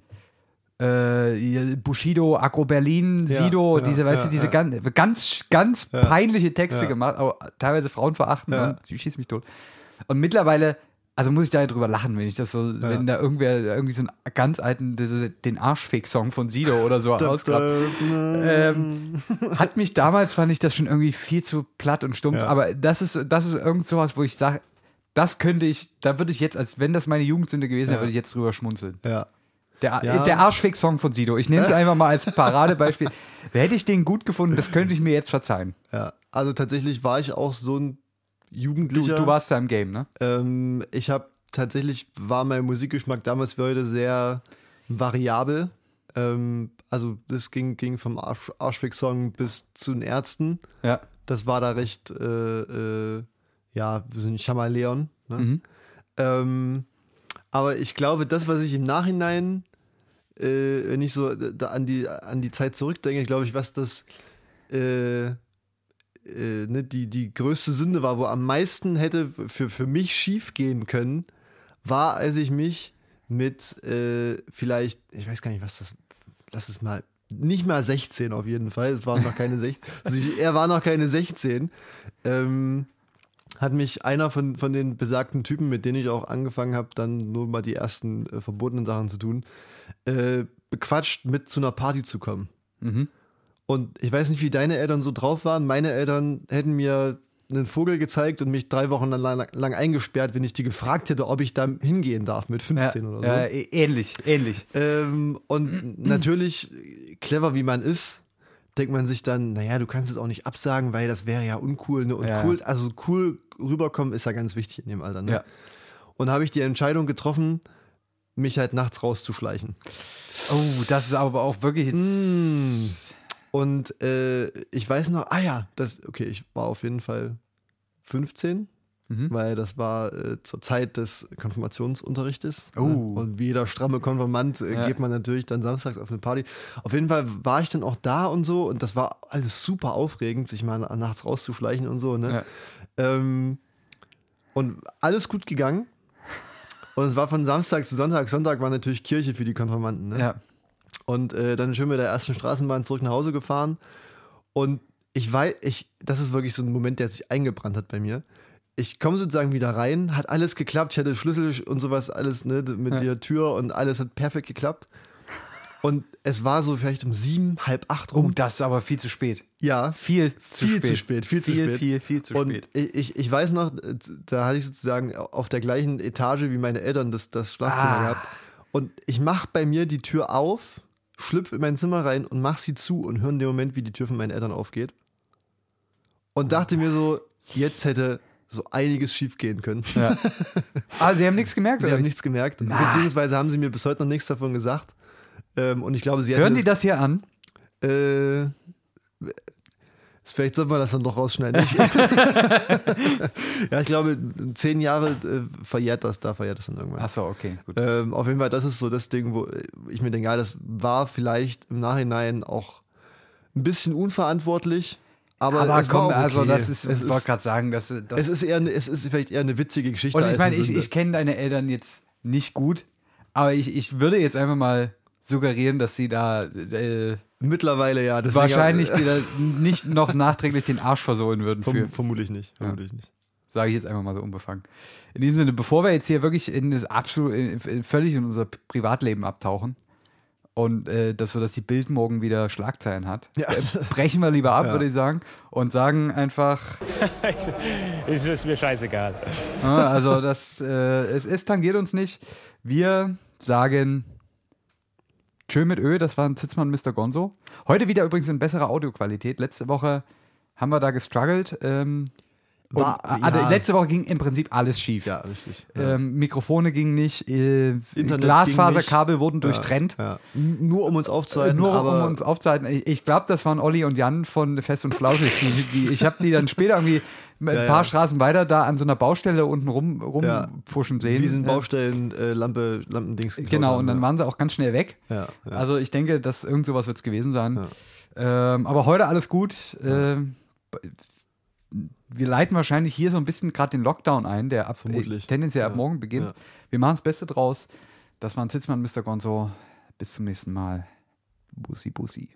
Äh, Bushido, Agro Berlin, Ja, Sido, ja, diese, weißt ja, du, diese ganz, ganz, ganz peinliche Texte gemacht, teilweise Frauen verachten und die schießt mich tot. Und mittlerweile, also muss ich da ja drüber lachen, wenn ich das so, wenn da irgendwer irgendwie so einen ganz alten, den Arschfick-Song von Sido oder so ausgrabt. Ähm, hat mich damals, fand ich das schon irgendwie viel zu platt und stumpf, Ja. aber das ist, das ist irgend sowas, wo ich sage, das könnte ich, da würde ich jetzt, als wenn das meine Jugendsünde gewesen wäre, Ja. würde ich jetzt drüber schmunzeln. Ja. Der, Ja. der Arschfix-Song von Sido. Ich nehme es einfach mal als Paradebeispiel. Hätte ich den gut gefunden, das könnte ich mir jetzt verzeihen. Ja, also tatsächlich war ich auch so ein Jugendlicher. du warst da im Game, ne? Ähm, ich habe tatsächlich, war mein Musikgeschmack damals wie heute sehr variabel. Ähm, also das ging, ging vom Arsch, Arschfix-Song bis zu den Ärzten. Ja. Das war da recht, äh, äh, ja, wir sind Chamaleon. Ne? Mhm. Ähm, aber ich glaube, das, was ich im Nachhinein, äh, wenn ich so da an, die, an die Zeit zurückdenke, glaube ich, was das äh, äh, ne, die, die größte Sünde war, wo am meisten hätte für, für mich schief gehen können, war, als ich mich mit äh, vielleicht, ich weiß gar nicht, was das, lass es mal, nicht mal 16 auf jeden Fall, es waren noch keine 16, also ich, er war noch keine 16, ähm, hat mich einer von, von den besagten Typen, mit denen ich auch angefangen habe, dann nur mal die ersten äh, verbotenen Sachen zu tun, äh, bequatscht, mit zu einer Party zu kommen. Mhm. Und ich weiß nicht, wie deine Eltern so drauf waren. Meine Eltern hätten mir einen Vogel gezeigt und mich drei Wochen lang, lang eingesperrt, wenn ich die gefragt hätte, ob ich da hingehen darf mit 15 ja, oder so. ja, ä- ähnlich, ähnlich. Ähm, und natürlich, clever wie man ist, denkt man sich dann, naja, du kannst es auch nicht absagen, weil das wäre ja uncool. Ne? Und Ja. cool, also cool rüberkommen ist ja ganz wichtig in dem Alter. Ne? Ja. Und habe ich die Entscheidung getroffen, mich halt nachts rauszuschleichen. Oh, das ist aber auch wirklich jetzt. Mm. Und äh, ich weiß noch, ah ja, das, okay, ich war auf jeden Fall 15, Mhm. weil das war äh, zur Zeit des Konfirmationsunterrichtes. Oh. Ne? Und wie jeder stramme Konfirmand äh, Ja. geht man natürlich dann samstags auf eine Party. Auf jeden Fall war ich dann auch da und so und das war alles super aufregend, sich mal nachts rauszuschleichen und so. Ne? Ähm, und alles gut gegangen. Und es war von Samstag zu Sonntag. Sonntag war natürlich Kirche für die Konfirmanden. Ne? Ja. Und äh, dann schön mit der ersten Straßenbahn zurück nach Hause gefahren. Und ich weiß, ich, das ist wirklich so ein Moment, der sich eingebrannt hat bei mir. Ich komme sozusagen wieder rein, hat alles geklappt, ich hatte Schlüssel und sowas, alles ne, mit Ja. der Tür und alles hat perfekt geklappt. Und es war so vielleicht um sieben, halb acht Oh, rum. das ist aber viel zu spät. ja, Viel zu viel spät. zu spät, viel zu viel, spät. Viel, viel zu und spät. ich, ich, ich weiß noch, da hatte ich sozusagen auf der gleichen Etage wie meine Eltern das, das Schlafzimmer Ah. gehabt. Und ich mache bei mir die Tür auf, schlüpfe in mein Zimmer rein und mache sie zu und höre in dem Moment, wie die Tür von meinen Eltern aufgeht. Und dachte mir so, jetzt hätte so einiges schief gehen können. Ja. Ah, Sie haben nichts gemerkt, Sie oder? haben wie? nichts gemerkt, Na. beziehungsweise haben sie mir bis heute noch nichts davon gesagt. Ähm, und ich glaube, sie Hören die das hier an? äh, vielleicht sollten wir das dann doch rausschneiden. Ja, ich glaube, zehn Jahre äh, verjährt das, da verjährt das dann irgendwann. Achso, okay, gut. Ähm, auf jeden Fall, das ist so das Ding, wo ich mir denke, ja, das war vielleicht im Nachhinein auch ein bisschen unverantwortlich. Aber, aber komm, auch okay. also das ist, es ich wollte gerade sagen, dass das es ist eher, es ist vielleicht eher eine witzige Geschichte. Und ich meine, eine ich, ich kenne deine Eltern jetzt nicht gut, aber ich, ich würde jetzt einfach mal suggerieren, dass sie da äh, mittlerweile ja. deswegen- wahrscheinlich dir da nicht noch nachträglich den Arsch versohlen würden. Für, Verm vermutlich nicht. Vermutlich nicht. Sage ich jetzt einfach mal so unbefangen. In diesem Sinne, bevor wir jetzt hier wirklich in das absolut, in, in, völlig in unser Privatleben abtauchen und äh, das so, dass die Bild morgen wieder Schlagzeilen hat, Ja. äh, brechen wir lieber ab, Ja. würde ich sagen, und sagen einfach, Ist, ist mir scheißegal. Ja, also das, äh, es, es tangiert uns nicht. Wir sagen Tschö mit Ö, das war ein Zitzmann Mr. Gonzo. Heute wieder übrigens in besserer Audioqualität. Letzte Woche haben wir da gestruggelt. Ähm, und, War- also ja. letzte Woche ging im Prinzip alles schief. Ja, richtig. Ja. Ähm, Mikrofone gingen nicht, äh, Glasfaserkabel wurden durchtrennt. Ja. Nur um uns Äh, aufzuhalten. Nur aber um uns aufzuhalten. Ich, ich glaube, das waren Olli und Jan von Fest und Flauschig. Die, die, ich habe die dann später irgendwie ein paar. Straßen weiter da an so einer Baustelle unten rum, Ja. rumpfuschen sehen. wie sind. Baustellen, äh, Lampe, Lampendings Genau, haben, und dann waren sie auch ganz schnell weg. Also ich denke, dass irgend sowas wird es gewesen sein. Ähm, aber heute alles gut. Ähm, wir leiten wahrscheinlich hier so ein bisschen gerade den Lockdown ein, der ab, Vermutlich. tendenziell ab Ja. morgen beginnt. Ja. Wir machen das Beste draus. Das war ein Sitzmann, Mr. Gonzo. Bis zum nächsten Mal. Bussi, Bussi.